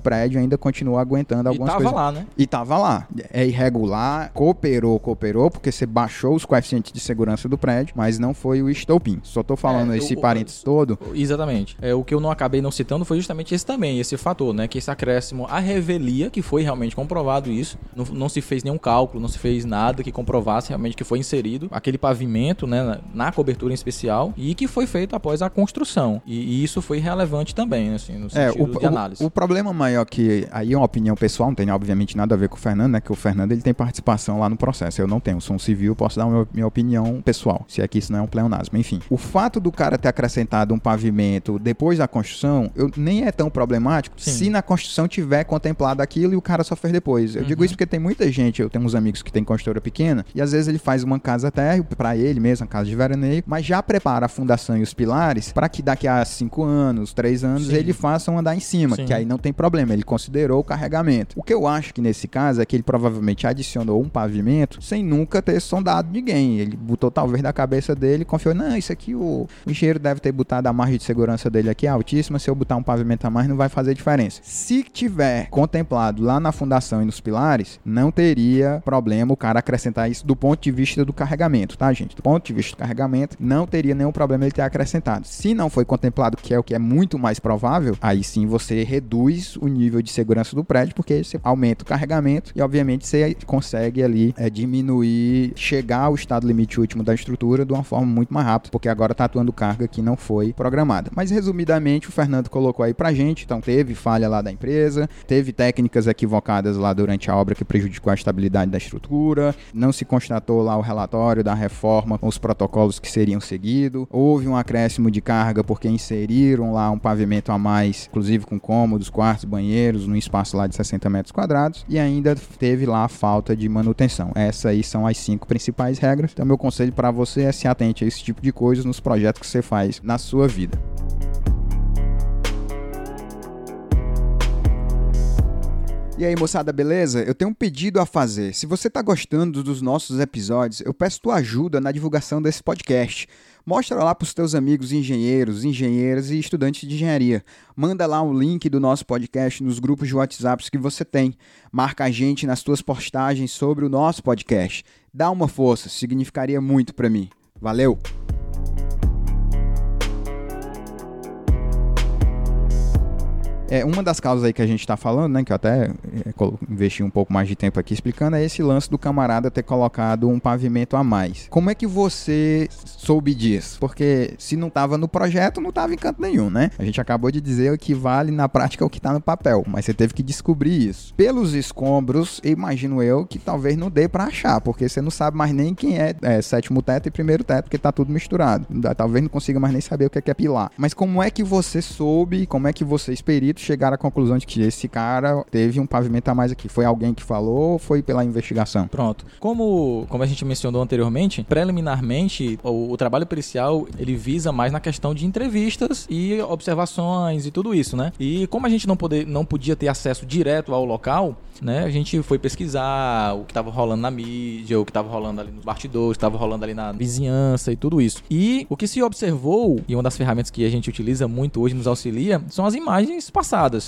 S2: prédio ainda continua aguentando
S1: E
S2: algumas
S1: tava
S2: coisas.
S1: lá, né?
S2: E tava lá. É irregular, cooperou, cooperou, porque você baixou os coeficientes de segurança do prédio, mas não foi o estopim. Só tô falando
S1: É,
S2: esse
S1: o- o-
S2: parênteses todo.
S1: Exatamente. É, o que eu não acabei não citando foi justamente esse também, esse fator, né? Que esse acréscimo à revelia, que foi realmente comprovado isso, não, não se fez nenhum cálculo, não se fez nada que comprovasse realmente que foi inserido aquele pavimento, né? Na, na cobertura em especial, e que foi feito após a construção. E, e isso foi relevante também, né, assim, no
S2: É,
S1: sentido
S2: o,
S1: de análise.
S2: o, o problema maior que aí é uma opinião pessoal, não tem obviamente nada a ver com o Fernando, né? Que o Fernando ele tem participação lá no processo. Eu não tenho, sou um civil, posso dar uma, minha opinião pessoal, se é que isso não é um pleonasmo. Enfim, o fato do cara ter acrescentado um pavimento depois da construção, eu, nem é tão problemático
S1: Sim.
S2: se na construção tiver contemplado aquilo e o cara só fez depois. Eu digo
S1: Uhum.
S2: isso porque tem muita gente, eu tenho uns amigos que tem construtora pequena, e às vezes ele faz uma casa térrea para ele mesmo, uma casa de veraneio, mas já prepara a fundação e os pilares para que daqui a cinco anos, três anos,
S1: Sim.
S2: ele faça um andar em cima,
S1: Sim.
S2: que aí não tem problema, ele considerou o carregamento. O que eu acho que nesse caso é que ele provavelmente adicionou um pavimento sem nunca ter sondado ninguém. Ele botou talvez da cabeça dele e confiou, não, isso aqui o, o engenheiro deve ter botado a margem de segurança dele aqui é altíssima, se eu botar um pavimento a mais não vai fazer diferença. Se tiver contemplado lá na fundação e nos pilares, não teria problema o cara acrescentar isso do ponto de vista do carregamento, tá, gente? Do ponto de vista do carregamento, não teria nenhum problema ele ter acrescentado. Se não foi contemplado, que é o que é muito mais provável, aí sim você reduz o nível de segurança do prédio, porque você aumenta o carregamento e, obviamente, você consegue ali é, diminuir, chegar ao estado limite último da estrutura de uma forma muito mais rápida, porque agora está atuando carga que não foi programada. Mas, resumidamente, o Fernando colocou aí pra gente, então teve falha lá da empresa, teve técnicas equivocadas lá durante a obra que prejudicou a estabilidade da estrutura, não se constatou lá o relatório da reforma com os protocolos que seriam seguidos, houve um acréscimo de carga porque inseriram lá um pavimento a mais, inclusive com cômodos, quartos, banheiros, num espaço lá de 60 metros quadrados, e ainda teve lá a falta de manutenção. Essas aí são as cinco principais regras. Então, meu conselho para você é se atente a esse tipo de coisas nos projetos que você faz na sua vida. E aí, moçada, beleza? Eu tenho um pedido a fazer. Se você tá gostando dos nossos episódios, eu peço tua ajuda na divulgação desse podcast. Mostra lá pros teus amigos engenheiros, engenheiras e estudantes de engenharia. Manda lá o link do nosso podcast nos grupos de WhatsApp que você tem. Marca a gente nas tuas postagens sobre o nosso podcast. Dá uma força, significaria muito para mim. Valeu! É, uma das causas aí que a gente está falando, né, que eu até é, investi um pouco mais de tempo aqui explicando, é esse lance do camarada ter colocado um pavimento a mais. Como é que você soube disso? Porque se não estava no projeto, não estava em canto nenhum, né? A gente acabou de dizer que vale na prática o que está no papel, mas você teve que descobrir isso. Pelos escombros, imagino eu que talvez não dê para achar, porque você não sabe mais nem quem é, é, sétimo teto e primeiro teto, porque tá tudo misturado. Talvez não consiga mais nem saber o que é, que é pilar. Mas como é que você soube, como é que vocês peritos chegaram à conclusão de que esse cara teve um pavimento a mais aqui? Foi alguém que falou ou foi pela investigação?
S1: Pronto. Como, como a gente mencionou anteriormente, preliminarmente, o, o trabalho pericial ele visa mais na questão de entrevistas e observações e tudo isso, né? E como a gente não, poder, não podia ter acesso direto ao local, né? A gente foi pesquisar o que estava rolando na mídia, o que estava rolando ali nos bastidores, estava rolando ali na vizinhança e tudo isso. E o que se observou, e uma das ferramentas que a gente utiliza muito hoje nos auxilia, são as imagens passadas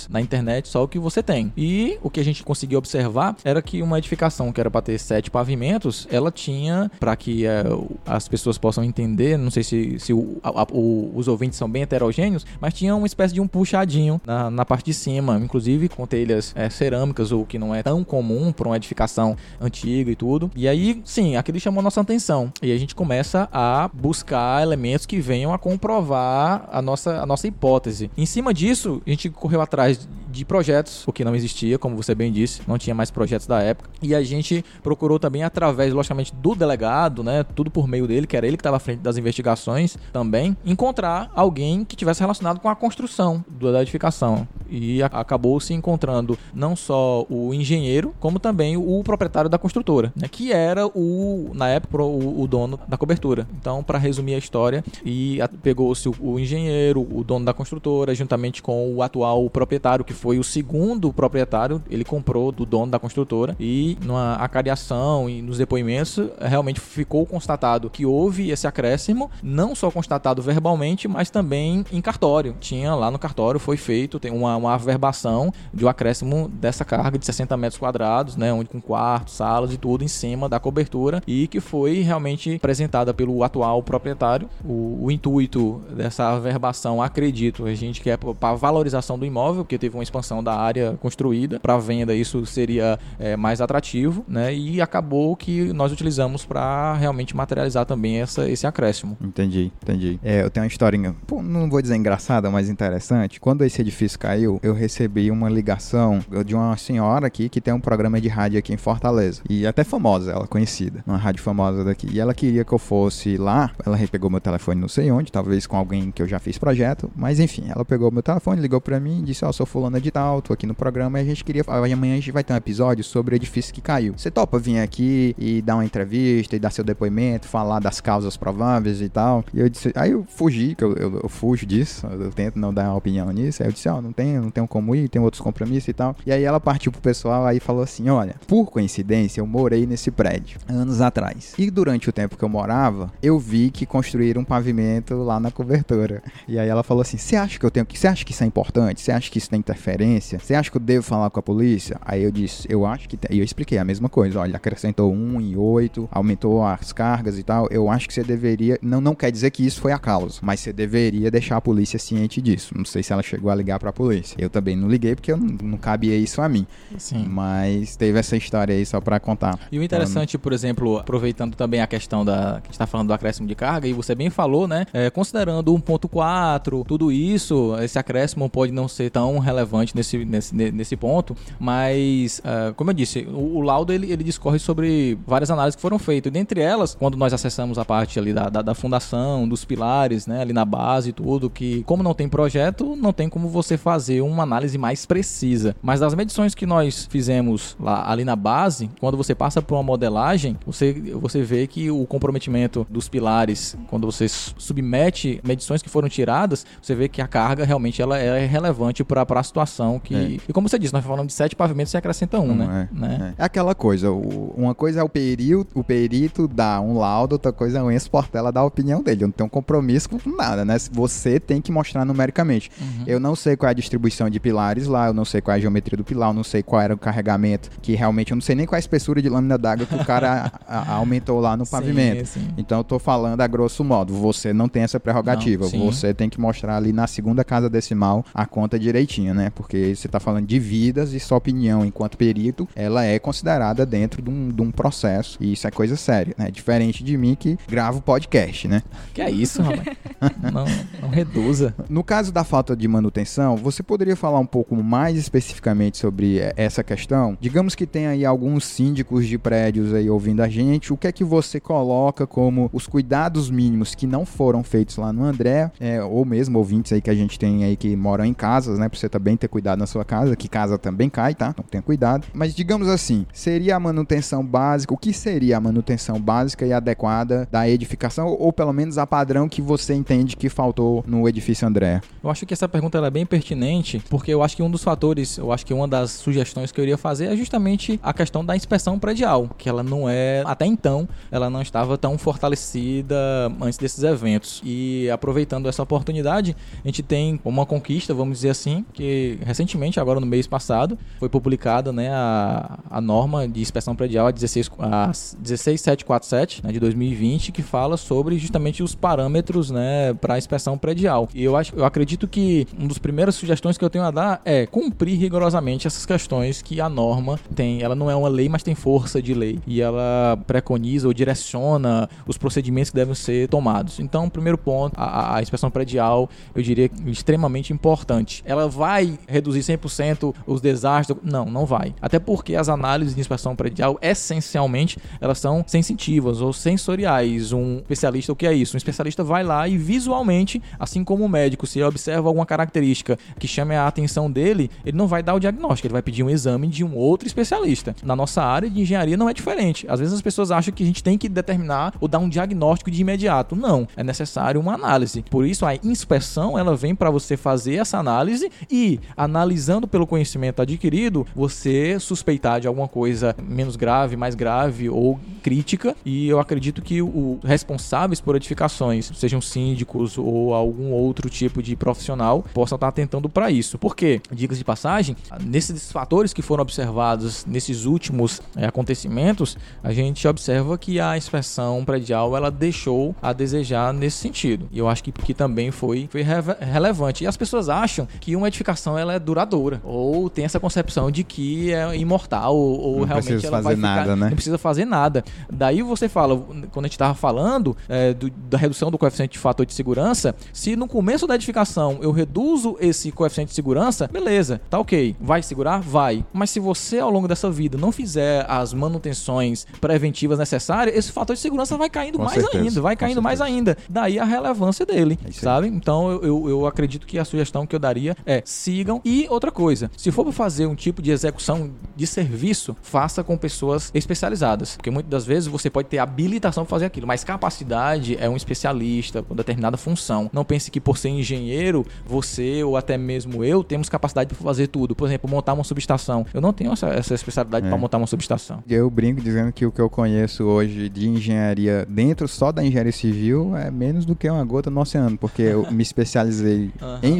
S1: na internet, só o que você tem. E o que a gente conseguiu observar era que uma edificação que era para ter sete pavimentos, ela tinha, para que eh, as pessoas possam entender, não sei se, se o- a- o- os ouvintes são bem heterogêneos, mas tinha uma espécie de um puxadinho na, na parte de cima, inclusive com telhas eh, cerâmicas, o que não é tão comum para uma edificação antiga e tudo. E aí, sim, aquilo chamou nossa atenção. E a gente começa a buscar elementos que venham a comprovar a nossa, a nossa hipótese. Em cima disso, a gente correu atrás de projetos, o que não existia, como você bem disse, não tinha mais projetos da época. E a gente procurou também através, logicamente, do delegado, né, tudo por meio dele, que era ele que estava à frente das investigações também, encontrar alguém que tivesse relacionado com a construção da edificação. E acabou se encontrando não só o engenheiro, como também o proprietário da construtora, né, que era o, na época, o, o dono da cobertura. Então, para resumir a história, e pegou-se o, o engenheiro, o dono da construtora, juntamente com o atual proprietário, que foi o segundo proprietário, ele comprou do dono da construtora e numa acariação e nos depoimentos realmente ficou constatado que houve esse acréscimo, não só constatado verbalmente, mas também em cartório. Tinha lá no cartório, foi feito tem uma, uma averbação de um acréscimo dessa carga de 60 metros quadrados, né, onde com quartos, salas e tudo em cima da cobertura e que foi realmente apresentada pelo atual proprietário. O, o intuito dessa averbação, acredito, a gente quer para valorização do imóvel, porque teve uma expansão da área construída para venda, isso seria é, mais atrativo, né? E acabou que nós utilizamos para realmente materializar também essa, esse acréscimo.
S2: Entendi, entendi. É, eu tenho uma historinha, pô, não vou dizer engraçada, mas interessante. Quando esse edifício caiu, eu recebi uma ligação de uma senhora aqui que tem um programa de rádio aqui em Fortaleza. E até famosa, ela conhecida, uma rádio famosa daqui. E ela queria que eu fosse lá. Ela pegou meu telefone não sei onde, talvez com alguém que eu já fiz projeto. Mas enfim, ela pegou meu telefone, ligou pra mim disse: Ó, sou fulano fulana de tal, tô aqui no programa e a gente queria. Amanhã a gente vai ter um episódio sobre o edifício que caiu. Você topa vir aqui e dar uma entrevista e dar seu depoimento, falar das causas prováveis e tal. E eu disse, aí eu fugi, que eu, eu, eu fujo disso, eu tento não dar opinião nisso. Aí eu disse, ó, oh, não tenho, não tenho como ir, tenho outros compromissos e tal. E aí ela partiu pro pessoal aí falou assim: olha, por coincidência, eu morei nesse prédio anos atrás. E durante o tempo que eu morava, eu vi que construíram um pavimento lá na cobertura. E aí ela falou assim: você acha que eu tenho que. Você acha que isso é importante? Você acha que isso tem interferência? Você acha que eu devo falar com a polícia? Aí eu disse, eu acho que tem. E eu expliquei a mesma coisa. Olha, acrescentou um e oito, aumentou as cargas e tal. Eu acho que você deveria. Não, não quer dizer que isso foi a causa, mas você deveria deixar a polícia ciente disso. Não sei se ela chegou a ligar pra polícia. Eu também não liguei porque eu não, não cabia isso a mim.
S1: Sim.
S2: Mas teve essa história aí só pra contar.
S1: E o interessante, por exemplo, aproveitando também a questão da. que a gente tá falando do acréscimo de carga, e você bem falou, né? É, considerando 1.4, tudo isso, esse acréscimo pode não ser tão relevante nesse, nesse, nesse ponto, mas, uh, como eu disse, o, o laudo ele, ele, discorre sobre várias análises que foram feitas. Dentre elas, quando nós acessamos a parte ali da, da, da fundação, dos pilares, né? Ali na base e tudo, que como não tem projeto, não tem como você fazer uma análise mais precisa. Mas das medições que nós fizemos lá ali na base, quando você passa por uma modelagem, você, você vê que o comprometimento dos pilares, quando você submete medições que foram tiradas, você vê que a carga realmente ela é relevante para a situação que. É. E como você disse, nós falamos de sete pavimentos e acrescenta um, né?
S2: É,
S1: né?
S2: É. é aquela coisa, o, uma coisa é o perito, o perito dar um laudo, outra coisa é o Enzo Portela dar a opinião dele. Eu não tenho compromisso com nada, né? Você tem que mostrar numericamente. Uhum. Eu não sei qual é a distribuição de pilares lá, eu não sei qual é a geometria do pilar, eu não sei qual era o carregamento, que realmente eu não sei nem qual é a espessura de lâmina d'água que o cara a, a, aumentou lá no pavimento. Sim, sim. Então eu tô falando a grosso modo, você não tem essa prerrogativa, não, você tem que mostrar ali na segunda casa decimal a conta direitinho, né? Porque você tá falando de vidas e sua opinião enquanto perito, ela é considerada dentro de um, de um processo e isso é coisa séria, né? Diferente de mim que gravo podcast, né?
S1: Que é isso, rapaz? não, não reduza.
S2: No caso da falta de manutenção, você poderia falar um pouco mais especificamente sobre essa questão? Digamos que tem aí alguns síndicos de prédios aí ouvindo a gente, o que é que você coloca como os cuidados mínimos que não foram feitos lá no André, é, ou mesmo ouvintes aí que a gente tem aí que moram em casas, né, pra você também ter cuidado na sua casa, que casa também cai, tá? Então tenha cuidado. Mas digamos assim, seria a manutenção básica, o que seria a manutenção básica e adequada da edificação, ou pelo menos a padrão que você entende que faltou no edifício André?
S1: Eu acho que essa pergunta é bem pertinente, porque eu acho que um dos fatores, eu acho que uma das sugestões que eu iria fazer é justamente a questão da inspeção predial, que ela não é, até então, ela não estava tão fortalecida antes desses eventos. E aproveitando essa oportunidade, a gente tem uma conquista, vamos dizer assim, que recentemente, agora no mês passado, foi publicada né, a, a norma de inspeção predial a, 16, a 16747 né, de 2020, que fala sobre justamente os parâmetros né, para inspeção predial. E eu, acho, eu acredito que uma das primeiras sugestões que eu tenho a dar é cumprir rigorosamente essas questões que a norma tem. Ela não é uma lei, mas tem força de lei. E ela preconiza ou direciona os procedimentos que devem ser tomados. Então, primeiro ponto, a, a inspeção predial, eu diria extremamente importante. Ela vai reduzir 100% os desastres? Não, não vai. Até porque as análises de inspeção predial, essencialmente, elas são sensitivas ou sensoriais. Um especialista, o que é isso? Um especialista vai lá e visualmente, assim como o médico, se ele observa alguma característica que chame a atenção dele, ele não vai dar o diagnóstico, ele vai pedir um exame de um outro especialista. Na nossa área de engenharia não é diferente. Às vezes as pessoas acham que a gente tem que determinar ou dar um diagnóstico de imediato. Não, é necessário uma análise. Por isso a inspeção ela vem para você fazer essa análise e analisando pelo conhecimento adquirido, você suspeitar de alguma coisa menos grave, mais grave ou crítica. E eu acredito que os responsáveis por edificações, sejam síndicos ou algum outro tipo de profissional, possam estar atentando para isso. Porque, dicas de passagem, nesses fatores que foram observados nesses últimos é, acontecimentos, a gente observa que a inspeção predial ela deixou a desejar nesse sentido. E eu acho que, que também foi, foi relevante. E as pessoas acham que uma edificação ela é duradoura ou tem essa concepção de que é imortal ou, ou realmente ela vai
S2: nada,
S1: ficar,
S2: né?
S1: não precisa fazer nada. Daí você fala, quando a gente estava falando é, do, da redução do coeficiente de fator de segurança, se no começo da edificação eu reduzo esse coeficiente de segurança, beleza, tá ok. Vai segurar? Vai. Mas se você ao longo dessa vida não fizer as manutenções preventivas necessárias, esse fator de segurança vai caindo
S2: Com
S1: mais
S2: certeza,
S1: ainda, vai caindo mais ainda. Daí a relevância dele,
S2: É
S1: sabe? Então eu, eu, eu acredito que a sugestão que eu daria é sigam. E outra coisa, se for para fazer um tipo de execução de serviço, faça com pessoas especializadas. Porque muitas das vezes você pode ter habilitação para fazer aquilo, mas capacidade é um especialista com determinada função. Não pense que por ser engenheiro, você ou até mesmo eu temos capacidade para fazer tudo. Por exemplo, montar uma subestação. Eu não tenho essa, essa especialidade
S2: É.
S1: para montar uma subestação.
S2: Eu brinco dizendo que o que eu conheço hoje de engenharia dentro só da engenharia civil é menos do que uma gota no oceano, porque eu me especializei
S1: Aham.
S2: em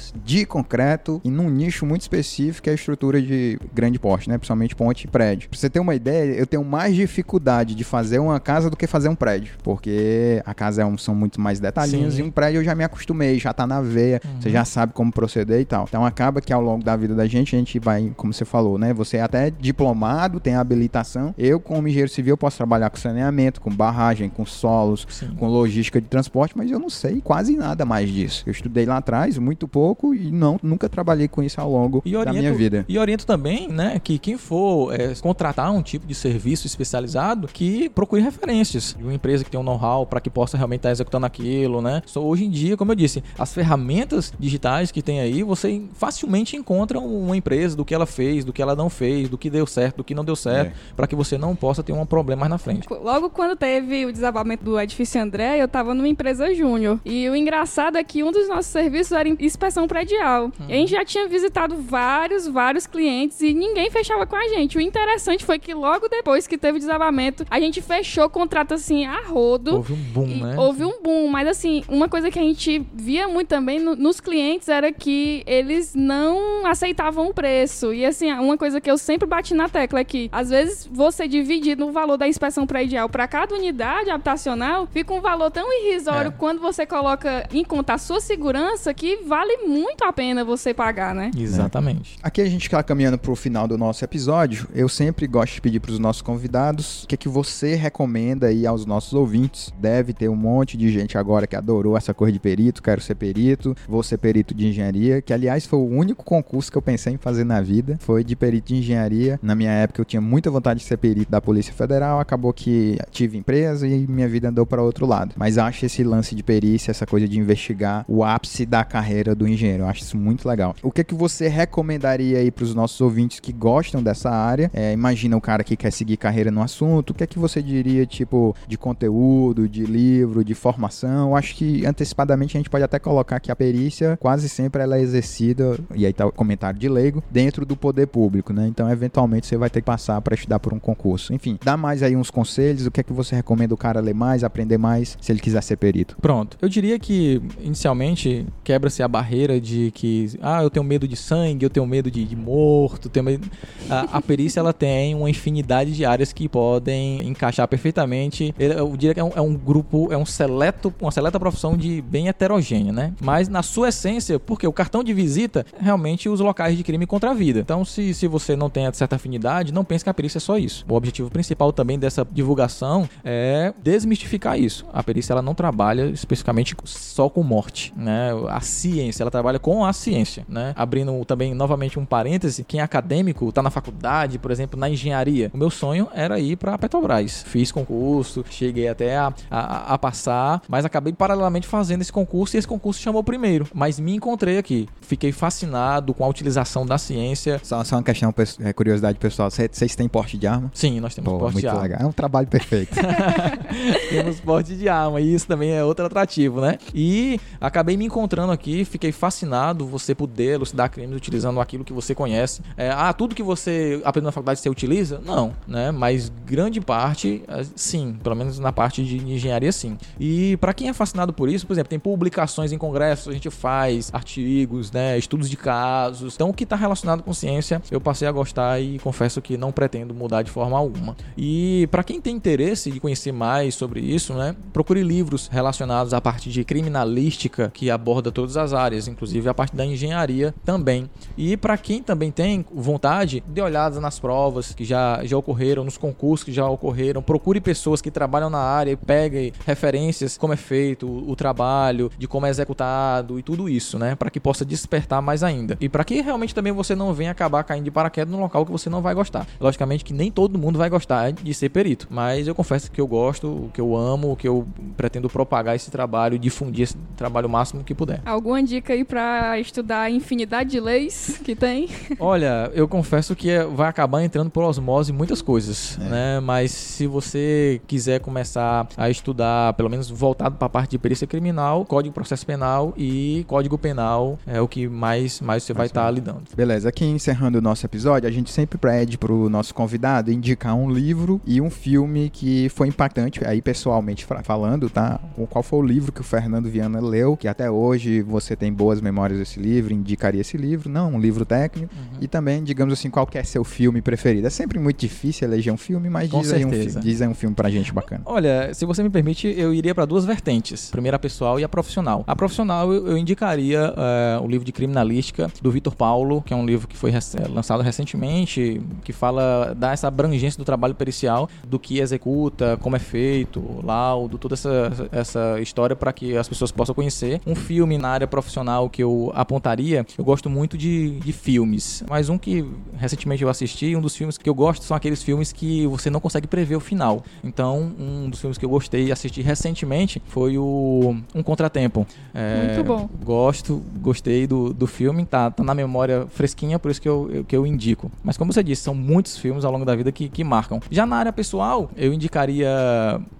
S2: estruturas de concreto e num nicho muito específico que é a estrutura de grande porte, né? Principalmente ponte e prédio. Pra você ter uma ideia, eu tenho mais dificuldade de fazer uma casa do que fazer um prédio, porque a casa é um- são muito mais detalhinhos
S1: Sim.
S2: e um prédio eu já me acostumei, já tá na veia, você já sabe como proceder e tal. Então acaba que ao longo da vida da gente, a gente vai, como você falou, né? Você é até diplomado, tem habilitação. Eu, como engenheiro civil, posso trabalhar com saneamento, com barragem, com solos,
S1: Sim.
S2: com logística de transporte, mas eu não sei quase nada mais disso. Eu estudei lá atrás muito pouco e não nunca trabalhei com isso ao longo
S1: E
S2: da
S1: oriento,
S2: minha vida.
S1: E oriento também, né, que quem for é, contratar um tipo de serviço especializado, que procure referências de uma empresa que tem um know-how para que possa realmente estar executando aquilo, né? Só hoje em dia, como eu disse, as ferramentas digitais que tem aí, você facilmente encontra uma empresa do que ela fez, do que ela não fez, do que deu certo, do que não deu certo, para que você não possa ter um problema mais na frente.
S3: Logo quando teve o desabamento do edifício André, eu tava numa empresa júnior. E o engraçado é que um dos nossos serviços era inspeção predial. E a gente já tinha visitado vários, vários clientes e ninguém fechava com a gente. O interessante foi que logo depois que teve o desabamento, a gente fechou o contrato assim a rodo.
S1: Houve um boom, né?
S3: Houve um boom, mas assim, uma coisa que a gente via muito também no- nos clientes era que eles não aceitavam o preço. E assim, uma coisa que eu sempre bati na tecla é que, às vezes, você dividir no valor da inspeção predial para cada unidade habitacional, fica um valor tão irrisório
S1: É.
S3: quando você coloca em conta a sua segurança que vale muito a pena você pagar, né?
S1: Exatamente.
S2: Aqui a gente está caminhando para o final do nosso episódio. Eu sempre gosto de pedir para os nossos convidados o que, é que você recomenda aí aos nossos ouvintes. Deve ter um monte de gente agora que adorou essa coisa de perito, quero ser perito, vou ser perito de engenharia, que aliás foi o único concurso que eu pensei em fazer na vida, foi de perito de engenharia. Na minha época eu tinha muita vontade de ser perito da Polícia Federal, acabou que tive empresa e minha vida andou para outro lado. Mas acho esse lance de perícia, essa coisa de investigar o ápice da carreira do engenheiro. Eu acho isso muito legal. O que que você recomendaria aí para os nossos ouvintes que gostam dessa área? É, imagina o cara que quer seguir carreira no assunto. O que é que você diria, tipo, de conteúdo, de livro, de formação? Eu acho que antecipadamente a gente pode até colocar que a perícia quase sempre ela é exercida, e aí tá o comentário de leigo, dentro do poder público, né? Então, eventualmente, você vai ter que passar para estudar por um concurso. Enfim, dá mais aí uns conselhos. O que é que você recomenda o cara ler mais, aprender mais, se ele quiser ser perito?
S1: Pronto. Eu diria que, inicialmente, quebra-se a barreira de que, ah, eu tenho medo de sangue, eu tenho medo de, de morto, tenho medo... A, a perícia, ela tem uma infinidade de áreas que podem encaixar perfeitamente. Eu diria que é um, é um grupo, é um seleto, uma seleta profissão de bem heterogênea, né? Mas, na sua essência, porque o cartão de visita, realmente, os locais de crime contra a vida. Então, se, se você não tem certa afinidade, não pense que a perícia é só isso. O objetivo principal também dessa divulgação é desmistificar isso. A perícia ela não trabalha especificamente só com morte, né? A ciência, ela trabalha com a ciência, né? Abrindo também novamente um parêntese, quem é acadêmico, tá na faculdade, por exemplo, na engenharia. O meu sonho era ir para Petrobras. Fiz concurso, cheguei até a, a, a passar, mas acabei paralelamente fazendo esse concurso e esse concurso chamou primeiro. Mas me encontrei aqui. Fiquei fascinado com a utilização da ciência.
S2: Só, só uma questão, é, curiosidade pessoal. Cê- Vocês têm porte de arma?
S1: Sim, nós temos
S2: Pô,
S1: porte
S2: muito
S1: de arma.
S2: legal. É um trabalho perfeito.
S1: temos porte de arma e isso também é outro atrativo, né? E acabei me encontrando aqui, fiquei fascinado você poder elucidar crimes utilizando aquilo que você conhece. É, ah, tudo que você aprende na faculdade você utiliza? Não, né? Mas grande parte, eh, sim, pelo menos na parte de engenharia, sim. E para quem é fascinado por isso, por exemplo, tem publicações em congressos, a gente faz artigos, né? Estudos de casos. Então, o que está relacionado com ciência, eu passei a gostar e confesso que não pretendo mudar de forma alguma. E para quem tem interesse de conhecer mais sobre isso, né? Procure livros relacionados à parte de criminalística que aborda todas as áreas, inclusive a parte da engenharia também. E para quem também tem vontade, dê olhadas nas provas que já, já ocorreram, nos concursos que já ocorreram, procure pessoas que trabalham na área e pegue referências como é feito o, o trabalho, de como é executado e tudo isso, né, para que possa despertar mais ainda. E para que realmente também você não venha acabar caindo de paraquedas num local que você não vai gostar. Logicamente que nem todo mundo vai gostar de ser perito, mas eu confesso que eu gosto, que eu amo, que eu pretendo propagar esse trabalho, difundir esse trabalho o máximo que puder.
S3: Alguma dica aí para estudar a infinidade de leis que tem?
S1: Olha, eu confesso que é, vai acabar entrando por osmose muitas coisas, é. né? Mas se você quiser começar a estudar, pelo menos voltado para a parte de perícia criminal, Código Processo Penal e Código Penal é o que mais, mais você vai estar tá lidando.
S2: Beleza, aqui encerrando o nosso episódio, a gente sempre pede para o nosso convidado indicar um livro e um filme que foi impactante, aí pessoalmente falando, tá? Qual foi o livro que o Fernando Viana leu, que até hoje você tem boas memórias desse livro, indicaria esse livro, não, um livro técnico, uhum. e também, digamos assim, qual é seu filme preferido? É sempre muito difícil eleger um filme, mas diz aí, um, diz aí um filme pra gente bacana.
S1: Olha, se você me permite, eu iria para duas vertentes, primeira a pessoal e a profissional. A profissional, eu, eu indicaria uh, o livro de criminalística do Vitor Paulo, que é um livro que foi rec lançado recentemente, que fala, dá essa abrangência do trabalho pericial, do que executa, como é feito, laudo, toda essa, essa história para que as pessoas possam conhecer. Um filme na área profissional que eu apontaria, eu gosto muito de, de filmes, mas um que recentemente eu assisti, um dos filmes que eu gosto são aqueles filmes que você não consegue prever o final. Então, um dos filmes que eu gostei e assisti recentemente foi o Um Contratempo.
S3: É, muito bom.
S1: Gosto, gostei do, do filme, tá, tá na memória fresquinha, por isso que eu, que eu indico. Mas como você disse, são muitos filmes ao longo da vida que, que marcam. Já na área pessoal, eu indicaria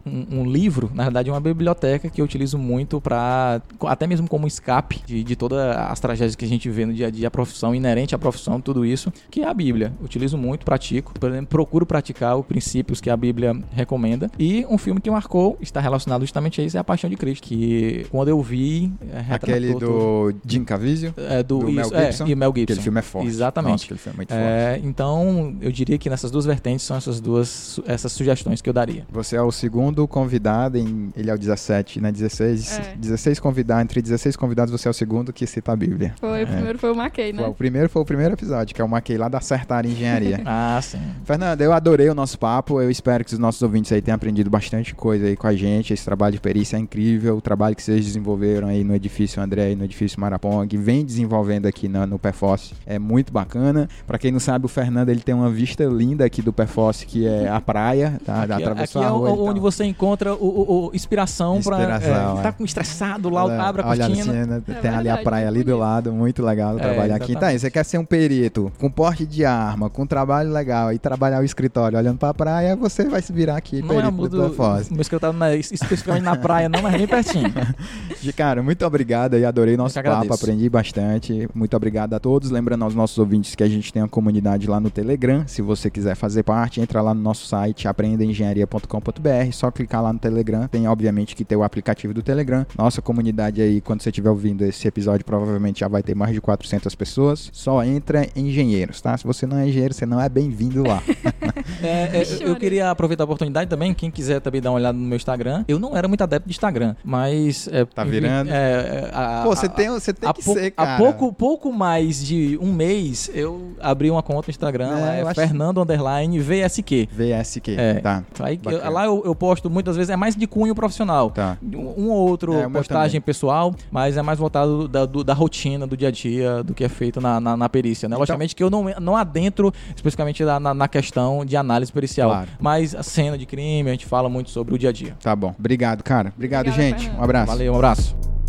S1: um, um livro, na verdade, uma biblioteca que eu utilizo muito para até mesmo como escape de, de todas as tragédias que a gente vê no dia a dia, a profissão inerente à profissão, tudo isso, que é a Bíblia. Utilizo muito, pratico. Por exemplo, procuro praticar os princípios que a Bíblia recomenda. E um filme que marcou, está relacionado justamente a isso, é A Paixão de Cristo, que quando eu vi...
S2: É, Aquele do Jim Caviezel?
S1: É, do, do isso, Mel Gibson? É, e Mel Gibson.
S2: Aquele filme é forte.
S1: Exatamente. Nossa,
S2: aquele filme é muito
S1: é, forte. Então, eu diria que nessas duas vertentes são essas duas essas sugestões que eu daria.
S2: Você é o segundo convidado, em, ele é o 17, né? 16, é. 16 convidados, entre 16 convidados você é o segundo que cita a Bíblia.
S3: Foi,
S2: é.
S3: o primeiro foi o Maquei, né?
S2: Foi, o primeiro foi o primeiro episódio, que é o Maquei lá da Acertar Engenharia.
S1: ah, sim.
S2: Fernando, eu adorei o nosso papo, eu espero que os nossos ouvintes aí tenham aprendido bastante coisa aí com a gente, esse trabalho de perícia é incrível, o trabalho que vocês desenvolveram aí no edifício André e no edifício Marapong, vem desenvolvendo aqui no, no Perfosse, é muito bacana. Para quem não sabe, o Fernando ele tem uma vista linda aqui do Perfosse, que é a praia, tá?
S1: Aqui, aqui é rua, onde você encontra o, o, o inspiração, para é, tá com estressado lá, é, abre a
S2: olha
S1: cortina.
S2: Assim, né? é tem ali a praia ali do lado, muito legal é, trabalhar aqui. Tá, você quer ser um perito com porte de arma, com trabalho legal e trabalhar o escritório olhando para a praia, você vai se virar aqui,
S1: não
S2: perito
S1: é do, do Meu escritório não é especificamente na praia não, mas bem pertinho.
S2: de cara, muito obrigado aí, adorei nosso papo, aprendi bastante. Muito obrigado a todos. Lembrando aos nossos ouvintes que a gente tem uma comunidade lá no Telegram. Se você quiser fazer parte, entra lá no nosso site apreendaengenharia.com.br, só clicar lá no Telegram. Tem obviamente que ter o aplicativo do Telegram. Nossa comunidade aí, quando você estiver ouvindo esse episódio, provavelmente já vai ter mais de 400 pessoas. Só entra engenheiros, tá? Se você não é engenheiro, você não é bem-vindo lá.
S1: é, é, eu queria aproveitar a oportunidade também, quem quiser também dar uma olhada no meu Instagram. Eu não era muito adepto de Instagram, mas... É,
S2: tá virando?
S1: É, a,
S2: Pô, você tem, você tem que ser, cara.
S1: Há pouco, pouco mais de um mês, eu abri uma conta no Instagram, é, é Fernando Underline VSQ.
S2: VSQ, é. tá.
S1: Aí, eu, lá eu, eu, posto muitas vezes, é mais de cunho profissional.
S2: Tá.
S1: Um ou outro é, postagem pessoal, mas é mais voltado da, do, da rotina, do dia a dia, do que é feito na, na, na perícia, né? Então, Logicamente que eu não, não adentro especificamente na, na, questão de análise pericial, claro. mas a cena de crime, a gente fala muito sobre o dia a dia.
S2: Tá bom. Obrigado, cara. Obrigado, Obrigada, gente. Um abraço.
S1: Valeu, um abraço.